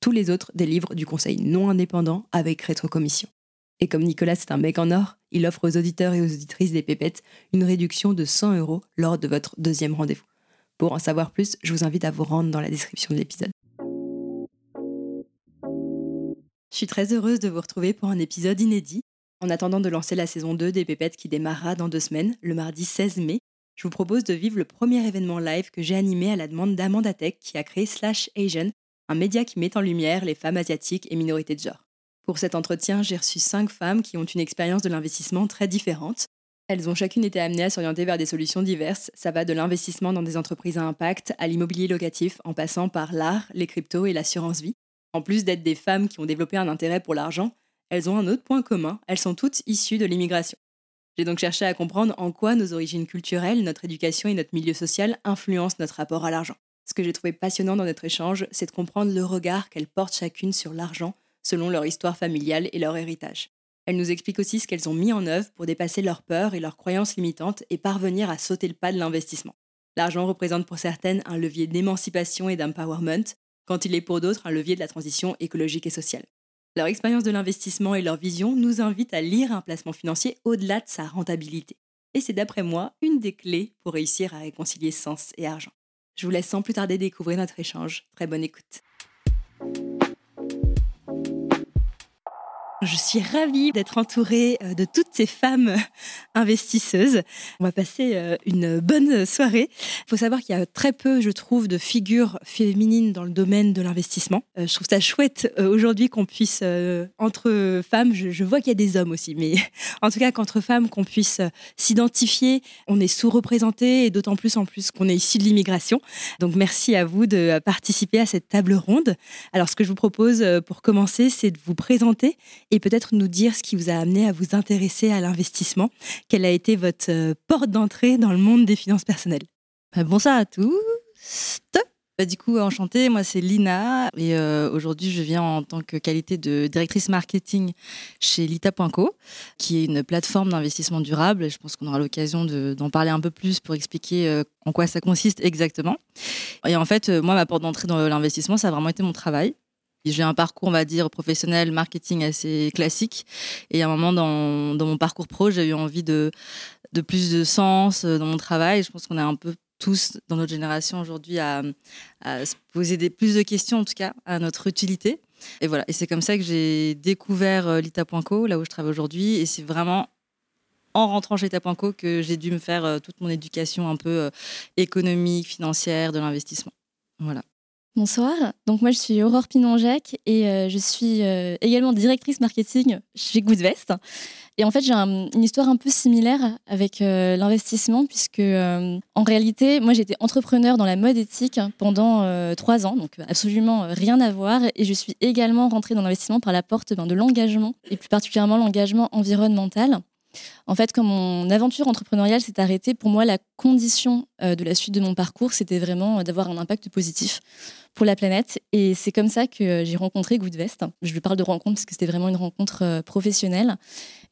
Tous les autres délivrent du conseil non indépendant avec rétrocommission. Et comme Nicolas c'est un mec en or, il offre aux auditeurs et aux auditrices des pépettes une réduction de 100 euros lors de votre deuxième rendez-vous. Pour en savoir plus, je vous invite à vous rendre dans la description de l'épisode. Je suis très heureuse de vous retrouver pour un épisode inédit. En attendant de lancer la saison 2 des pépettes qui démarrera dans deux semaines, le mardi 16 mai, je vous propose de vivre le premier événement live que j'ai animé à la demande d'Amanda Tech qui a créé Slash Asian, un média qui met en lumière les femmes asiatiques et minorités de genre. Pour cet entretien, j'ai reçu cinq femmes qui ont une expérience de l'investissement très différente. Elles ont chacune été amenées à s'orienter vers des solutions diverses. Ça va de l'investissement dans des entreprises à impact à l'immobilier locatif en passant par l'art, les cryptos et l'assurance vie. En plus d'être des femmes qui ont développé un intérêt pour l'argent, elles ont un autre point commun, elles sont toutes issues de l'immigration. J'ai donc cherché à comprendre en quoi nos origines culturelles, notre éducation et notre milieu social influencent notre rapport à l'argent. Ce que j'ai trouvé passionnant dans notre échange, c'est de comprendre le regard qu'elles portent chacune sur l'argent selon leur histoire familiale et leur héritage. Elles nous expliquent aussi ce qu'elles ont mis en œuvre pour dépasser leurs peurs et leurs croyances limitantes et parvenir à sauter le pas de l'investissement. L'argent représente pour certaines un levier d'émancipation et d'empowerment, quand il est pour d'autres un levier de la transition écologique et sociale. Leur expérience de l'investissement et leur vision nous invitent à lire un placement financier au-delà de sa rentabilité. Et c'est d'après moi une des clés pour réussir à réconcilier sens et argent. Je vous laisse sans plus tarder découvrir notre échange. Très bonne écoute. Je suis ravie d'être entourée euh, de toutes ces femmes euh, investisseuses. On va passer euh, une bonne soirée. Il faut savoir qu'il y a très peu, je trouve, de figures féminines dans le domaine de l'investissement. Je trouve ça chouette aujourd'hui qu'on puisse, entre femmes, je vois qu'il y a des hommes aussi, mais en tout cas qu'entre femmes, qu'on puisse s'identifier. On est sous-représenté et d'autant plus en plus qu'on est issu de l'immigration. Donc merci à vous de participer à cette table ronde. Alors ce que je vous propose pour commencer, c'est de vous présenter et peut-être nous dire ce qui vous a amené à vous intéresser à l'investissement. Quelle a été votre euh, porte d'entrée dans le monde des finances personnelles? Bah, Bonsoir à tous. Bah, du coup, enchantée, moi c'est Lina et euh, aujourd'hui je viens en tant que qualité de directrice marketing chez Lita.co, qui est une plateforme d'investissement durable. je pense qu'on aura l'occasion d'en parler un peu plus pour expliquer euh, en quoi ça consiste exactement. Et en fait, moi, ma porte d'entrée dans l'investissement, ça a vraiment été mon travail. J'ai un parcours, on va dire, professionnel, marketing assez classique. Et à un moment dans, mon parcours pro, j'ai eu envie de, plus de sens euh, dans mon travail. Je pense qu'on est un peu tous dans notre génération aujourd'hui à, se poser plus de questions, en tout cas, à notre utilité. Et voilà. Et c'est comme ça que j'ai découvert euh, Lita.co, là où je travaille aujourd'hui. Et c'est vraiment en rentrant chez Lita.co que j'ai dû me faire euh, toute mon éducation un peu économique, financière, de l'investissement. Voilà. Bonsoir, donc moi je suis Aurore Pinon-Jacques et euh, je suis euh, également directrice marketing chez Goodvest. Et en fait j'ai une histoire un peu similaire avec euh, l'investissement puisque en réalité moi j'étais entrepreneur dans la mode éthique pendant trois ans, donc absolument rien à voir. Et je suis également rentrée dans l'investissement par la porte ben, de l'engagement et plus particulièrement l'engagement environnemental. En fait, quand mon aventure entrepreneuriale s'est arrêtée, pour moi, la condition de la suite de mon parcours, c'était vraiment d'avoir un impact positif pour la planète. Et c'est comme ça que j'ai rencontré Goodvest. Je lui parle de rencontre parce que c'était vraiment une rencontre professionnelle.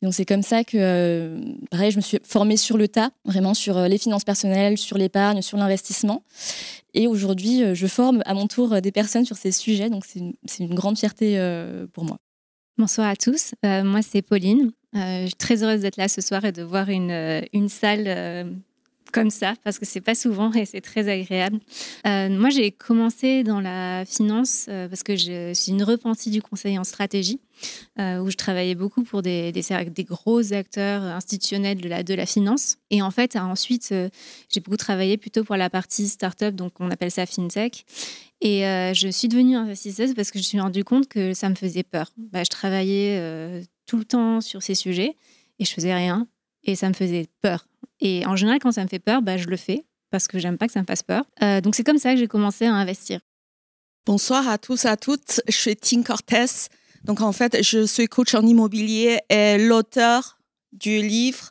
Donc c'est comme ça que, pareil, je me suis formée sur le tas, vraiment sur les finances personnelles, sur l'épargne, sur l'investissement. Et aujourd'hui, je forme à mon tour des personnes sur ces sujets. Donc c'est une, grande fierté pour moi. Bonsoir à tous. Euh, moi, c'est Pauline. Euh, je suis très heureuse d'être là ce soir et de voir une, euh, salle comme ça parce que c'est pas souvent et c'est très agréable. moi, j'ai commencé dans la finance parce que je suis une repentie du conseil en stratégie où je travaillais beaucoup pour des, gros acteurs institutionnels de la, finance. Et en fait, ensuite, j'ai beaucoup travaillé plutôt pour la partie startup, donc on appelle ça fintech. Et euh, je suis devenue investisseuse parce que je me suis rendu compte que ça me faisait peur. Bah, je travaillais euh, tout le temps sur ces sujets et je faisais rien et ça me faisait peur. Et en général, quand ça me fait peur, bah, je le fais parce que j'aime pas que ça me fasse peur. Euh, donc c'est comme ça que j'ai commencé à investir. Bonsoir à tous à toutes. Je suis Tine Cortez. Donc en fait, je suis coach en immobilier et l'auteur du livre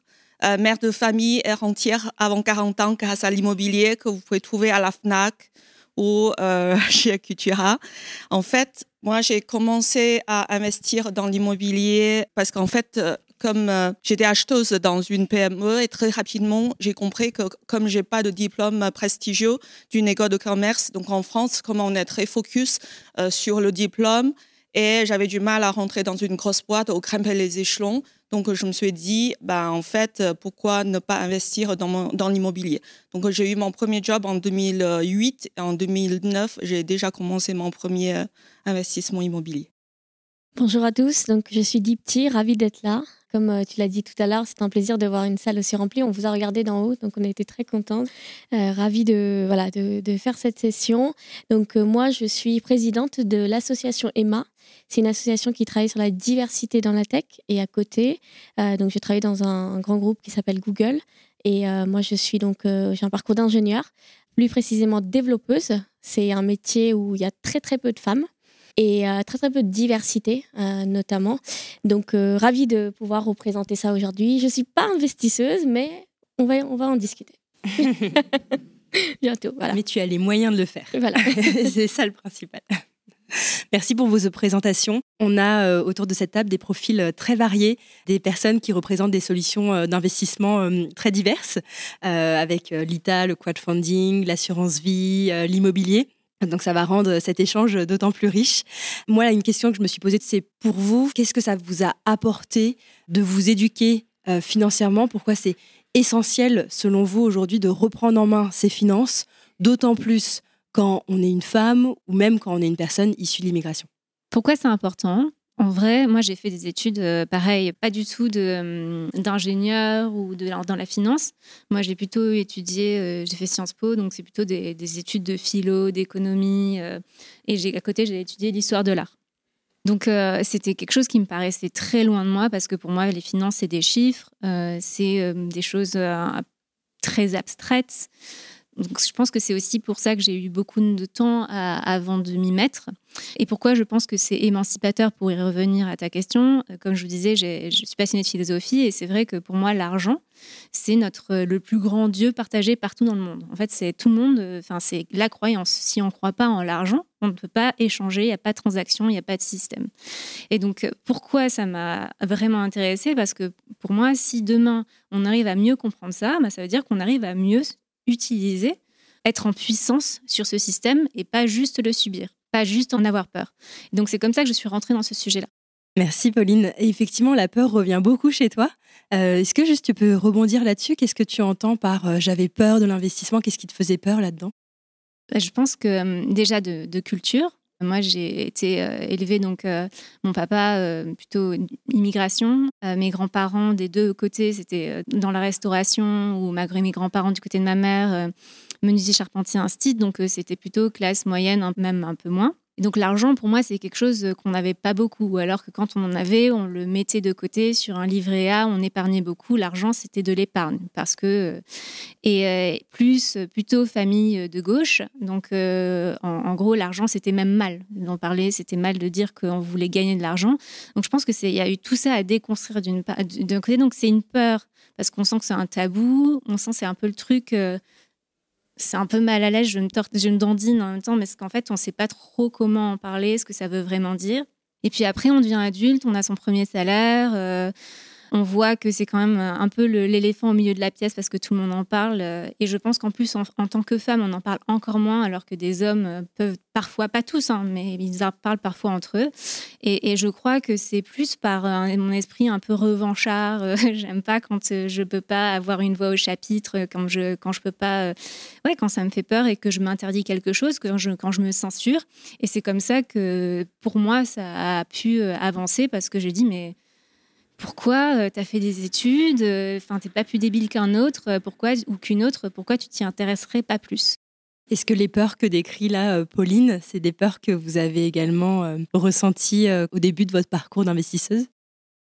Mère de famille et rentière avant 40 ans grâce à l'immobilier que vous pouvez trouver à la FNAC, ou euh, chez Cultura. En fait, moi, j'ai commencé à investir dans l'immobilier parce qu'en fait, euh, comme euh, j'étais acheteuse dans une PME et très rapidement, j'ai compris que comme j'ai pas de diplôme prestigieux d'une école de commerce, donc en France, comme on est très focus sur le diplôme, et j'avais du mal à rentrer dans une grosse boîte ou grimper les échelons. Donc, je me suis dit, bah, en fait, pourquoi ne pas investir dans, dans l'immobilier? Donc, j'ai eu mon premier job en 2008 et en 2009, j'ai déjà commencé mon premier euh, investissement immobilier. Bonjour à tous, donc je suis Dipti, ravie d'être là. Comme euh, tu l'as dit tout à l'heure, c'est un plaisir de voir une salle aussi remplie. On vous a regardé d'en haut, donc on a été très contents. Euh, ravis de, voilà, de, faire cette session. Donc moi, je suis présidente de l'association EMMA, c'est une association qui travaille sur la diversité dans la tech et à côté, euh, donc je travaille dans un, grand groupe qui s'appelle Google et euh, moi je suis donc euh, j'ai un parcours d'ingénieur, plus précisément développeuse. C'est un métier où il y a très très peu de femmes et très très peu de diversité notamment. Donc ravie de pouvoir représenter ça aujourd'hui. Je suis pas investisseuse, mais on va on va en discuter. Bientôt, voilà. Mais tu as les moyens de le faire. Voilà. C'est ça le principal. Merci pour vos présentations. On a euh, autour de cette table des profils euh, très variés, des personnes qui représentent des solutions euh, d'investissement très diverses, avec l'ITA, le crowdfunding, l'assurance vie, l'immobilier. Donc ça va rendre cet échange d'autant plus riche. Moi, une question que je me suis posée, c'est pour vous, qu'est-ce que ça vous a apporté de vous éduquer financièrement? Pourquoi c'est essentiel, selon vous, aujourd'hui, de reprendre en main ses finances, d'autant plus quand on est une femme ou même quand on est une personne issue de l'immigration? Pourquoi c'est important? En vrai, moi, j'ai fait des études, euh, pareil, pas du tout hum, d'ingénieur ou de, dans la finance. Moi, j'ai plutôt étudié, euh, j'ai fait Sciences Po, donc c'est plutôt des, études de philo, d'économie. Euh, et à côté, j'ai étudié l'histoire de l'art. Donc, c'était quelque chose qui me paraissait très loin de moi parce que pour moi, les finances, c'est des chiffres, c'est des choses très abstraites je pense que c'est aussi pour ça que j'ai eu beaucoup de temps avant de m'y mettre. Et pourquoi je pense que c'est émancipateur pour y revenir à ta question. Euh, comme je vous disais, je suis passionnée de philosophie et c'est vrai que pour moi, l'argent, c'est notre le plus grand Dieu partagé partout dans le monde. En fait, c'est tout le monde, euh, enfin, c'est la croyance. Si on ne croit pas en l'argent, on ne peut pas échanger, il n'y a pas de transaction, il n'y a pas de système. Et donc, euh, pourquoi ça m'a vraiment intéressée? Parce que pour moi, si demain on arrive à mieux comprendre ça, bah, ça veut dire qu'on arrive à mieux utiliser, être en puissance sur ce système et pas juste le subir, pas juste en avoir peur. Donc c'est comme ça que je suis rentrée dans ce sujet-là. Merci Pauline. effectivement, la peur revient beaucoup chez toi. Euh, est-ce que juste tu peux rebondir là-dessus? Qu'est-ce que tu entends par euh, j'avais peur de l'investissement? Qu'est-ce qui te faisait peur là-dedans? Bah, Je pense que hum, déjà de, culture. Moi, j'ai été euh, élevée, donc mon papa, plutôt immigration. mes grands-parents, des deux côtés, c'était dans la restauration, ou malgré mes grands-parents du côté de ma mère, menuisier charpentier instit, donc c'était plutôt classe moyenne, même un peu moins. Donc l'argent, pour moi, c'est quelque chose qu'on n'avait pas beaucoup. Alors que quand on en avait, on le mettait de côté sur un livret A, on épargnait beaucoup. L'argent, c'était de l'épargne. Parce que. Et euh, plus, plutôt famille de gauche. Donc euh, en, gros, l'argent, c'était même mal d'en parler. C'était mal de dire qu'on voulait gagner de l'argent. Donc je pense qu'il y a eu tout ça à déconstruire d'un côté. Donc c'est une peur. Parce qu'on sent que c'est un tabou. On sent que c'est un peu le truc. C'est un peu mal à l'aise, je me, dandine en même temps, mais c'est qu'en fait, on ne sait pas trop comment en parler, ce que ça veut vraiment dire. Et puis après, on devient adulte, on a son premier salaire. Euh, on voit que c'est quand même un peu l'éléphant au milieu de la pièce parce que tout le monde en parle. Euh, et je pense qu'en plus, en, tant que femme, on en parle encore moins, alors que des hommes euh, peuvent parfois, pas tous, hein, mais ils en parlent parfois entre eux. Et, je crois que c'est plus par mon esprit un peu revanchard. J'aime pas quand je peux pas avoir une voix au chapitre, quand je, quand je peux pas, ouais, quand ça me fait peur et que je m'interdis quelque chose, quand je, quand je me censure. Et c'est comme ça que, pour moi, ça a pu avancer parce que je dis, mais pourquoi euh, tu as fait des études, euh, enfin, tu n'es pas plus débile qu'un autre, euh, pourquoi ou qu'une autre, pourquoi tu t'y intéresserais pas plus? Est-ce que les peurs que décrit là Pauline, c'est des peurs que vous avez également ressenties au début de votre parcours d'investisseuse?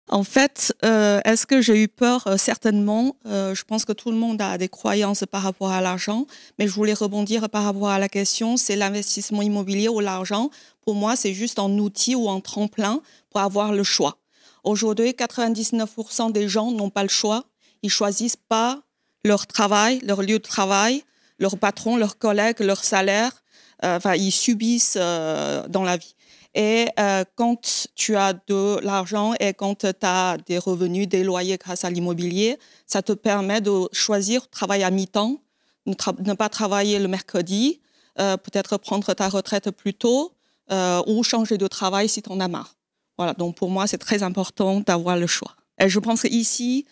En fait, est-ce que j'ai eu peur? Certainement. je pense que tout le monde a des croyances par rapport à l'argent, mais je voulais rebondir par rapport à la question, c'est l'investissement immobilier ou l'argent. Pour moi, c'est juste un outil ou un tremplin pour avoir le choix. Aujourd'hui, 99% des gens n'ont pas le choix. Ils choisissent pas leur travail, leur lieu de travail, leur patron, leurs collègues, leur salaire. Euh, enfin, ils subissent euh, dans la vie. Et euh, quand tu as de l'argent et quand tu as des revenus, des loyers grâce à l'immobilier, ça te permet de choisir travailler à mi-temps, ne, pas travailler le mercredi, peut-être prendre ta retraite plus tôt ou changer de travail si tu en as marre. Voilà, donc pour moi, c'est très important d'avoir le choix. Et je pense qu'ici,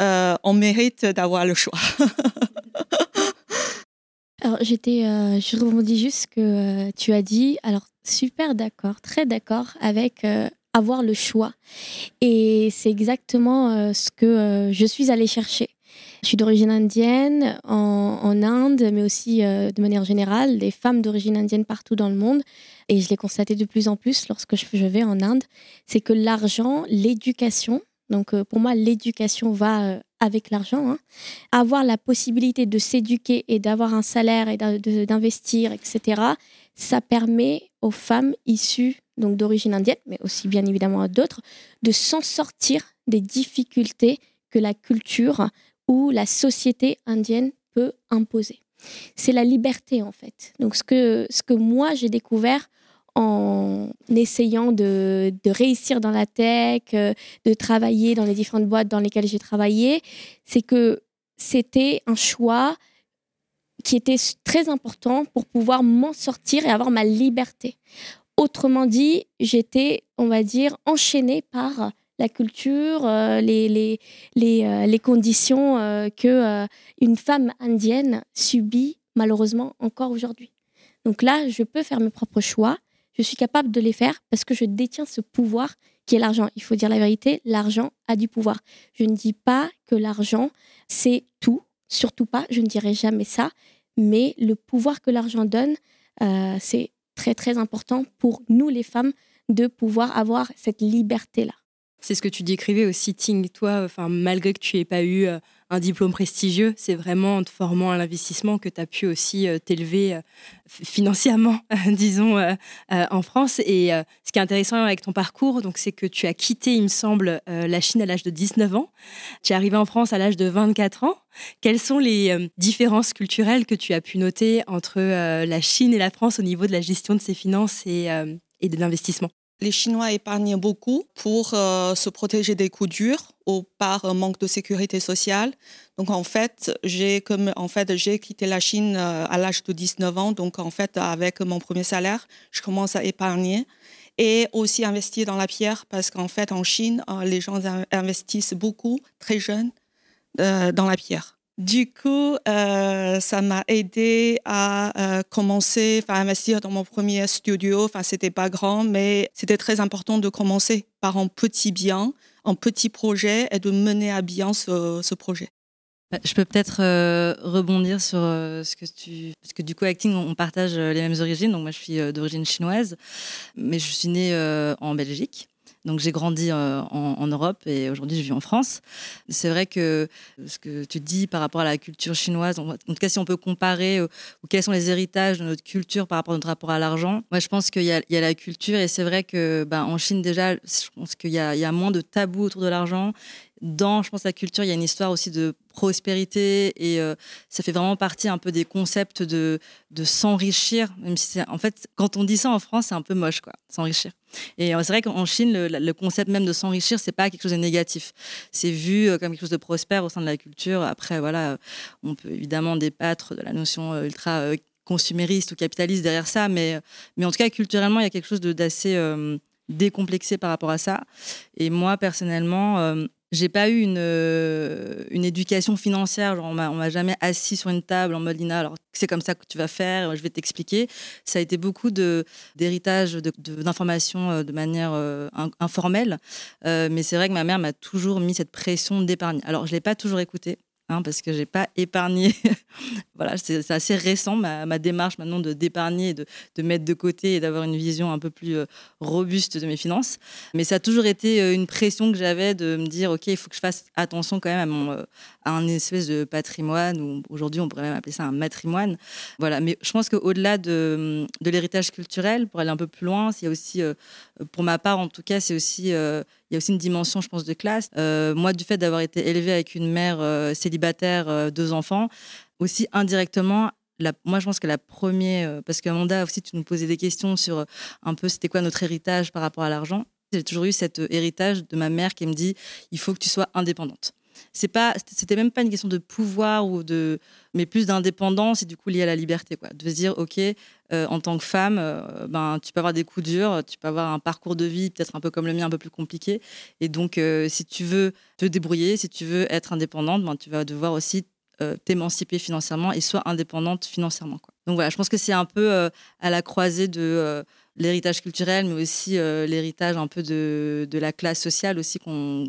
euh, on mérite d'avoir le choix. alors, j'étais, euh, je rebondis juste que euh, tu as dit, alors super d'accord, très d'accord avec avoir le choix. Et c'est exactement ce que je suis allée chercher. Je suis d'origine indienne en, en, Inde, mais aussi de manière générale, des femmes d'origine indienne partout dans le monde et je l'ai constaté de plus en plus lorsque je vais en Inde, c'est que l'argent, l'éducation, donc euh, pour moi l'éducation va euh, avec l'argent, hein, avoir la possibilité de s'éduquer et d'avoir un salaire et d'investir, etc., ça permet aux femmes issues donc d'origine indienne, mais aussi bien évidemment à d'autres, de s'en sortir des difficultés que la culture ou la société indienne peut imposer. C'est la liberté en fait. Donc ce que, ce que moi j'ai découvert en essayant de, réussir dans la tech, euh, de travailler dans les différentes boîtes dans lesquelles j'ai travaillé, c'est que c'était un choix qui était très important pour pouvoir m'en sortir et avoir ma liberté. Autrement dit, j'étais, on va dire, enchaînée par la culture, euh, les, les, les, euh, les, conditions que une femme indienne subit malheureusement encore aujourd'hui. Donc là, je peux faire mes propres choix je suis capable de les faire parce que je détiens ce pouvoir qui est l'argent. Il faut dire la vérité, l'argent a du pouvoir. Je ne dis pas que l'argent, c'est tout, surtout pas, je ne dirai jamais ça, mais le pouvoir que l'argent donne, euh, c'est très très important pour nous les femmes de pouvoir avoir cette liberté-là. C'est ce que tu décrivais aussi, Ting. Toi, enfin, malgré que tu aies pas eu euh, un diplôme prestigieux, c'est vraiment en te formant à l'investissement que tu as pu aussi euh, t'élever euh, financièrement, disons, en France. Et ce qui est intéressant avec ton parcours, donc, c'est que tu as quitté, il me semble, la Chine à l'âge de 19 ans. Tu es arrivé en France à l'âge de 24 ans. Quelles sont les différences culturelles que tu as pu noter entre la Chine et la France au niveau de la gestion de ses finances et de l'investissement? Les Chinois épargnent beaucoup pour euh, se protéger des coups durs ou par manque de sécurité sociale. Donc en fait, j'ai en fait j'ai quitté la Chine euh, à l'âge de 19 ans. Donc en fait, avec mon premier salaire, je commence à épargner et aussi investir dans la pierre parce qu'en fait en Chine, euh, les gens investissent beaucoup très jeunes dans la pierre. Du coup, euh, ça m'a aidé à euh, commencer, à investir dans mon premier studio. Enfin, c'était pas grand, mais c'était très important de commencer par un petit bien, un petit projet et de mener à bien ce, projet. Bah, Je peux peut-être euh, rebondir sur euh, ce que tu. Parce que du coup, acting, on partage les mêmes origines. Donc, moi, je suis d'origine chinoise, mais je suis née en Belgique. Donc, j'ai grandi euh, en, Europe et aujourd'hui, je vis en France. C'est vrai que ce que tu dis par rapport à la culture chinoise, en, tout cas, si on peut comparer euh, ou quels sont les héritages de notre culture par rapport à notre rapport à l'argent, moi, je pense qu'il y, a- la culture et c'est vrai que ben, en Chine, déjà, je pense qu'il y, y a moins de tabous autour de l'argent dans, je pense, la culture, il y a une histoire aussi de prospérité et euh, ça fait vraiment partie un peu des concepts de, de s'enrichir. Même si en fait, quand on dit ça en France, c'est un peu moche, quoi, s'enrichir. Et euh, c'est vrai qu'en Chine, le, concept même de s'enrichir, c'est pas quelque chose de négatif. C'est vu euh, comme quelque chose de prospère au sein de la culture. Après, voilà, on peut évidemment débattre de la notion ultra consumériste ou capitaliste derrière ça, mais, mais en tout cas, culturellement, il y a quelque chose d'assez décomplexé par rapport à ça. Et moi, personnellement, j'ai pas eu une, euh, une éducation financière. Genre, on m'a jamais assis sur une table en mode Lina, alors c'est comme ça que tu vas faire, je vais t'expliquer. Ça a été beaucoup de d'héritage de- de- d'informations euh, de, manière euh, in- informelle. Mais c'est vrai que ma mère m'a toujours mis cette pression d'épargne. Alors, je l'ai pas toujours écoutée. Hein, parce que j'ai pas épargné. voilà, c'est c'est assez récent ma, ma démarche maintenant de d'épargner, de, de mettre de côté et d'avoir une vision un peu plus euh, robuste de mes finances. Mais ça a toujours été euh, une pression que j'avais de me dire, OK, il faut que je fasse attention quand même à, mon, euh, à un espèce de patrimoine, ou aujourd'hui on pourrait même appeler ça un matrimoine. Voilà, mais je pense qu'au-delà de, de l'héritage culturel, pour aller un peu plus loin, a aussi, pour ma part en tout cas, c'est aussi, il y a aussi une dimension, je pense, de classe. Euh, moi, du fait d'avoir été élevée avec une mère euh, célibataire, euh, deux enfants, aussi indirectement, la- moi, je pense que la première, parce qu'Amanda aussi, tu nous posais des questions sur un peu c'était quoi notre héritage par rapport à l'argent. J'ai toujours eu cet héritage de ma mère qui me dit il faut que tu sois indépendante. C'est pas, c'était même pas une question de pouvoir ou de, mais plus d'indépendance et du coup lié à la liberté, quoi. De se dire ok, euh, en tant que femme, euh, ben tu peux avoir des coups durs, tu peux avoir un parcours de vie peut-être un peu comme le mien, un peu plus compliqué. Et donc euh, si tu veux te débrouiller, si tu veux être indépendante, ben tu vas devoir aussi t'émanciper financièrement et sois indépendante financièrement. Quoi. Donc voilà, je pense que c'est un peu à la croisée de l'héritage culturel, mais aussi euh, l'héritage un peu de, de la classe sociale aussi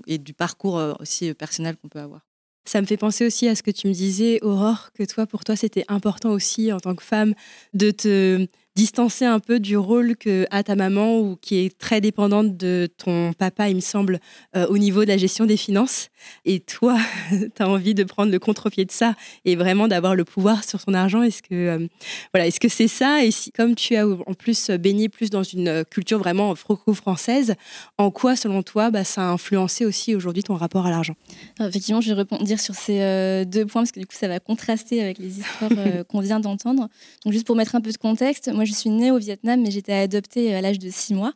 et du parcours euh, aussi personnel qu'on peut avoir. Ça me fait penser aussi à ce que tu me disais, Aurore, que toi, pour toi, c'était important aussi en tant que femme de te distancer un peu du rôle que a ta maman ou qui est très dépendante de ton papa, il me semble, euh, au niveau de la gestion des finances. Et toi, tu as envie de prendre le contre-pied de ça et vraiment d'avoir le pouvoir sur son argent. Est-ce que euh, voilà, est-ce que c'est ça? Et si, comme tu as en plus baigné plus dans une euh, culture vraiment franco-française, en quoi, selon toi, bah, ça a influencé aussi aujourd'hui ton rapport à l'argent? Effectivement, je vais rebondir sur ces euh, deux points parce que du coup, ça va contraster avec les histoires euh, qu'on vient d'entendre. Donc, juste pour mettre un peu de contexte, moi, je suis née au Vietnam, mais j'étais adoptée à l'âge de six mois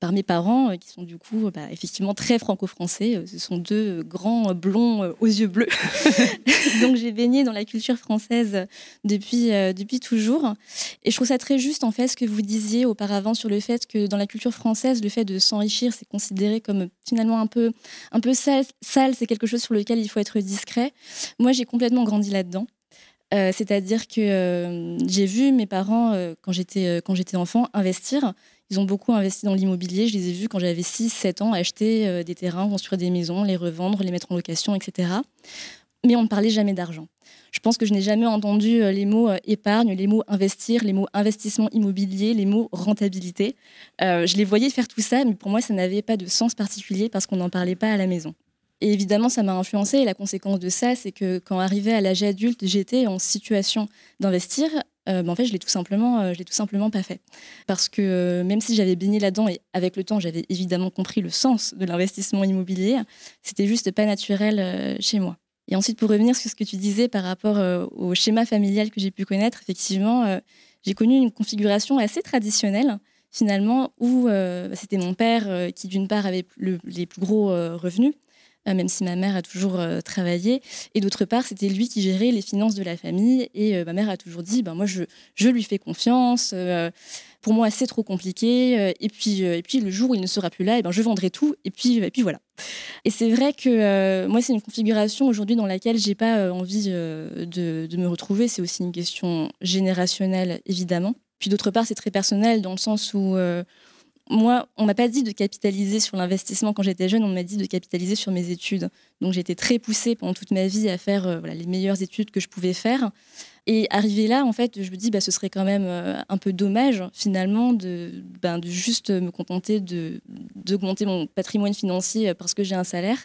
par mes parents, euh, qui sont du coup bah, effectivement très franco-français. Euh, Ce sont deux euh, grands euh, blonds euh, aux yeux bleus. Donc j'ai baigné dans la culture française depuis, euh, depuis toujours. Et je trouve ça très juste en fait ce que vous disiez auparavant sur le fait que dans la culture française, le fait de s'enrichir, c'est considéré comme finalement un peu, un peu sale, sale c'est quelque chose sur lequel il faut être discret. Moi j'ai complètement grandi là-dedans. Euh, C'est-à-dire que euh, j'ai vu mes parents, euh, quand j'étais enfant, investir. Ils ont beaucoup investi dans l'immobilier. Je les ai vus quand j'avais 6-7 ans acheter des terrains, construire des maisons, les revendre, les mettre en location, etc. Mais on ne parlait jamais d'argent. Je pense que je n'ai jamais entendu les mots épargne, les mots investir, les mots investissement immobilier, les mots rentabilité. Je les voyais faire tout ça, mais pour moi, ça n'avait pas de sens particulier parce qu'on n'en parlait pas à la maison. Et évidemment, ça m'a influencé. Et la conséquence de ça, c'est que quand arrivé à l'âge adulte, j'étais en situation d'investir. Euh, ben, en fait, je l'ai tout simplement, euh, je l'ai tout simplement pas fait, parce que euh, même si j'avais baigné là-dedans et avec le temps, j'avais évidemment compris le sens de l'investissement immobilier, c'était juste pas naturel euh, chez moi. Et ensuite, pour revenir sur ce que tu disais par rapport au schéma familial que j'ai pu connaître, effectivement, j'ai connu une configuration assez traditionnelle finalement où c'était mon père qui d'une part avait le- les plus gros revenus même si ma mère a toujours euh, travaillé. Et d'autre part, c'était lui qui gérait les finances de la famille. Et euh, ma mère a toujours dit, ben, moi, je, je lui fais confiance. euh, pour moi, c'est trop compliqué. euh, et, puis, euh, et puis, le jour où il ne sera plus là, et ben, je vendrai tout. Et puis, et puis voilà. Et c'est vrai que euh, moi, c'est une configuration aujourd'hui dans laquelle j'ai pas euh, envie euh, de, de me retrouver. C'est aussi une question générationnelle, évidemment. Puis d'autre part, c'est très personnel dans le sens où... euh, moi, on m'a pas dit de capitaliser sur l'investissement quand j'étais jeune, on m'a dit de capitaliser sur mes études. Donc j'ai été très poussée pendant toute ma vie à faire euh, les meilleures études que je pouvais faire. Et arrivé là, en fait, je me dis, bah, ce serait quand même euh, un peu dommage, finalement, de, ben, juste me contenter d'augmenter mon patrimoine financier parce que j'ai un salaire,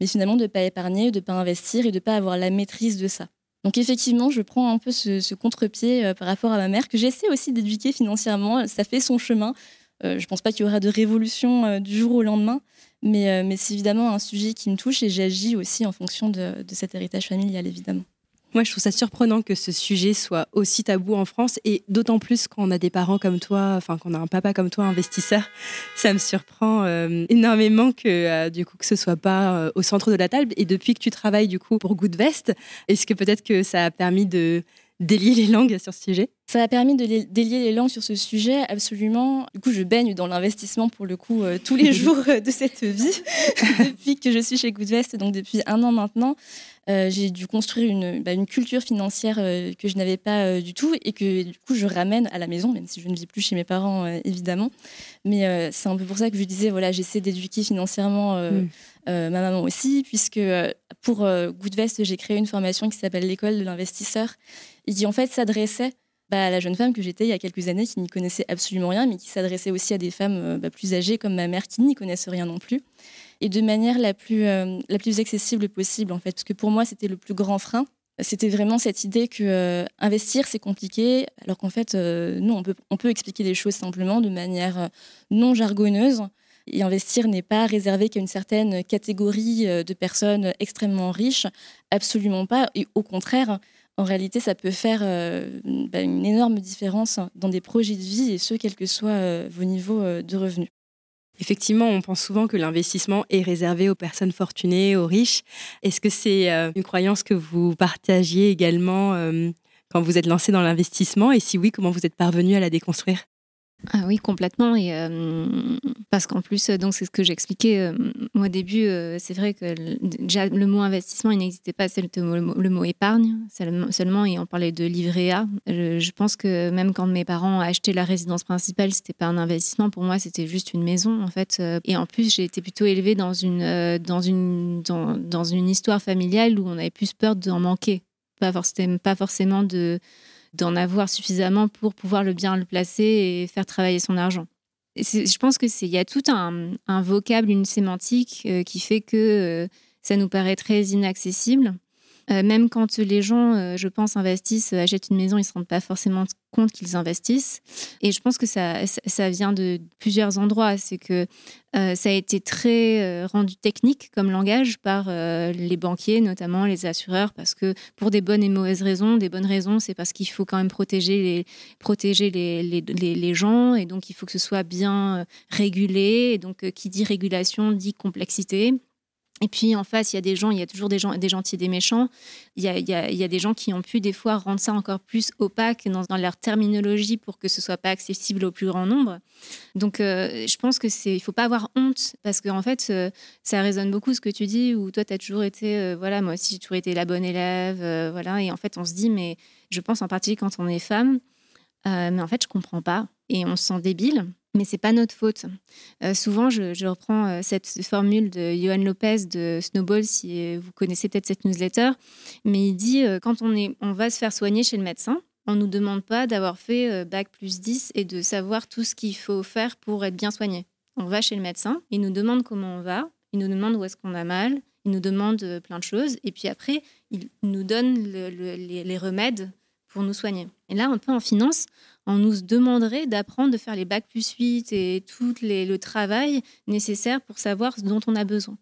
mais finalement de ne pas épargner, de ne pas investir et de ne pas avoir la maîtrise de ça. Donc effectivement, je prends un peu ce, contre-pied euh, par rapport à ma mère, que j'essaie aussi d'éduquer financièrement. Ça fait son chemin. Euh, je ne pense pas qu'il y aura de révolution euh, du jour au lendemain, mais, mais c'est évidemment un sujet qui me touche et j'agis aussi en fonction de, cet héritage familial, évidemment. Moi, je trouve ça surprenant que ce sujet soit aussi tabou en France et d'autant plus quand on a des parents comme toi, enfin qu'on a un papa comme toi investisseur, ça me surprend euh, énormément que euh, du coup que ce soit pas euh, au centre de la table. Et depuis que tu travailles du coup pour Good Vest, est-ce que peut-être que ça a permis de délier les langues sur ce sujet Ça a permis de délier les langues sur ce sujet, absolument. Du coup, je baigne dans l'investissement pour le coup tous les jours de cette vie depuis que je suis chez Goodvest, donc depuis un an maintenant. Euh, j'ai dû construire une, bah, une culture financière euh, que je n'avais pas euh, du tout et que du coup je ramène à la maison, même si je ne vis plus chez mes parents évidemment. Mais c'est un peu pour ça que je disais, voilà, j'essaie d'éduquer financièrement mm. ma maman aussi, puisque pour Goodvest, j'ai créé une formation qui s'appelle l'école de l'investisseur et qui en fait s'adressait bah, à la jeune femme que j'étais il y a quelques années qui n'y connaissait absolument rien, mais qui s'adressait aussi à des femmes bah, plus âgées comme ma mère qui n'y connaissent rien non plus et de manière la plus, euh, la plus accessible possible, en fait. Parce que pour moi, c'était le plus grand frein. C'était vraiment cette idée que euh, investir, c'est compliqué, alors qu'en fait, euh, nous, on peut, expliquer les choses simplement de manière non jargonneuse. Et investir n'est pas réservé qu'à une certaine catégorie de personnes extrêmement riches, absolument pas. Et au contraire, en réalité, ça peut faire bah, une énorme différence dans des projets de vie, et ce, quels que soient vos niveaux de revenus. Effectivement, on pense souvent que l'investissement est réservé aux personnes fortunées, aux riches. Est-ce que c'est euh, une croyance que vous partagiez également euh, quand vous êtes lancé dans l'investissement? Et si oui, comment vous êtes parvenu à la déconstruire? Ah oui, complètement. Et euh, parce qu'en plus, donc c'est ce que j'expliquais euh, moi au début. Euh, c'est vrai que déjà le mot investissement, il n'existait pas. C'est le, le, mot épargne seulement, et on parlait de livret A. Je, pense que même quand mes parents achetaient la résidence principale, c'était pas un investissement. Pour moi, c'était juste une maison en fait. Et en plus, j'ai été plutôt élevée dans une dans une dans, une histoire familiale où on avait plus peur d'en manquer, pas forcément pas forcément de d'en avoir suffisamment pour pouvoir le bien le placer et faire travailler son argent. je pense que c'est il y a tout un, vocable, une sémantique euh, qui fait que euh, ça nous paraît très inaccessible. Euh, même quand les gens, je pense, investissent, achètent une maison, ils ne se rendent pas forcément compte qu'ils investissent. Et je pense que ça, vient de plusieurs endroits. C'est que euh, ça a été très euh, rendu technique comme langage par euh, les banquiers, notamment les assureurs, parce que pour des bonnes et mauvaises raisons, des bonnes raisons, c'est parce qu'il faut quand même protéger les, les, gens, et donc il faut que ce soit bien régulé. Et donc, qui dit régulation dit complexité. Et puis en face, il y a des gens, il y a toujours des, gens, des gentils et des méchants. Il y, a, des gens qui ont pu des fois rendre ça encore plus opaque dans, dans leur terminologie pour que ce soit pas accessible au plus grand nombre. Donc euh, je pense que c'est, il faut pas avoir honte parce qu'en en fait, euh, ça résonne beaucoup ce que tu dis où toi, tu as toujours été, euh, voilà, moi aussi, j'ai toujours été la bonne élève, voilà. Et en fait, on se dit, mais je pense en particulier quand on est femme, mais en fait, je comprends pas et on se sent débile mais c'est pas notre faute. Euh, souvent, je, reprends euh, cette formule de Johan Lopez de Snowball, si euh, vous connaissez peut-être cette newsletter, mais il dit quand on, va se faire soigner chez le médecin, on ne nous demande pas d'avoir fait bac plus 10 et de savoir tout ce qu'il faut faire pour être bien soigné. On va chez le médecin, il nous demande comment on va, il nous demande où est-ce qu'on a mal, il nous demande plein de choses, et puis après, il nous donne les, les remèdes pour nous soigner. Et là, un peu en finance, on nous demanderait d'apprendre de faire les bacs plus 8 et tout les, le travail nécessaire pour savoir ce dont on a besoin.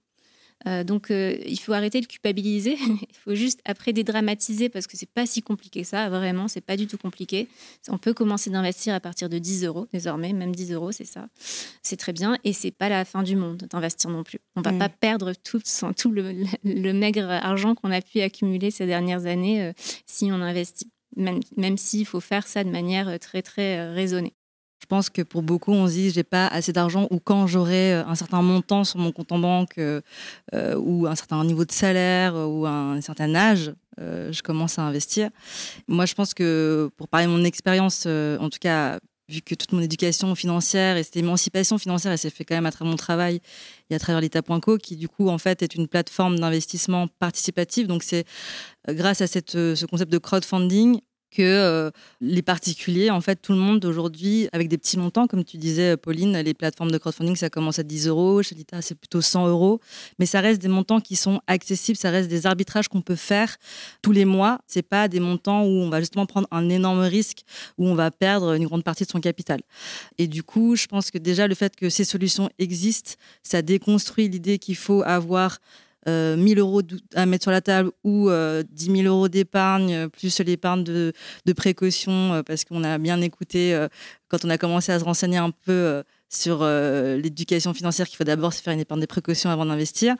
Euh, donc, euh, il faut arrêter de culpabiliser. il faut juste après dédramatiser parce que c'est pas si compliqué ça. Vraiment, c'est pas du tout compliqué. On peut commencer d'investir à partir de 10 euros désormais, même 10 euros, c'est ça. C'est très bien et c'est pas la fin du monde d'investir non plus. On va mm. pas perdre tout, tout le, maigre argent qu'on a pu accumuler ces dernières années euh, si on investit même, s'il faut faire ça de manière euh, très, très euh, raisonnée. Je pense que pour beaucoup, on se dit j'ai pas assez d'argent ou quand j'aurai euh, un certain montant sur mon compte en banque ou un certain niveau de salaire ou un certain âge, je commence à investir. Moi, je pense que pour parler de mon expérience, en tout cas vu que toute mon éducation financière et cette émancipation financière, elle s'est fait quand même à travers mon travail et à travers l'État.co, qui du coup, en fait, est une plateforme d'investissement participatif. Donc, c'est euh, grâce à euh, ce concept de crowdfunding que euh, les particuliers, en fait, tout le monde aujourd'hui, avec des petits montants, comme tu disais, Pauline, les plateformes de crowdfunding, ça commence à 10 euros, chez l'ITA, c'est plutôt 100 euros, mais ça reste des montants qui sont accessibles, ça reste des arbitrages qu'on peut faire tous les mois. C'est pas des montants où on va justement prendre un énorme risque, où on va perdre une grande partie de son capital. Et du coup, je pense que déjà, le fait que ces solutions existent, ça déconstruit l'idée qu'il faut avoir 1000 euh, euros à mettre sur la table ou 10 euh, 000 euros d'épargne, plus l'épargne de, de, précaution, euh, parce qu'on a bien écouté quand on a commencé à se renseigner un peu sur l'éducation financière qu'il faut d'abord se faire une épargne de précaution avant d'investir.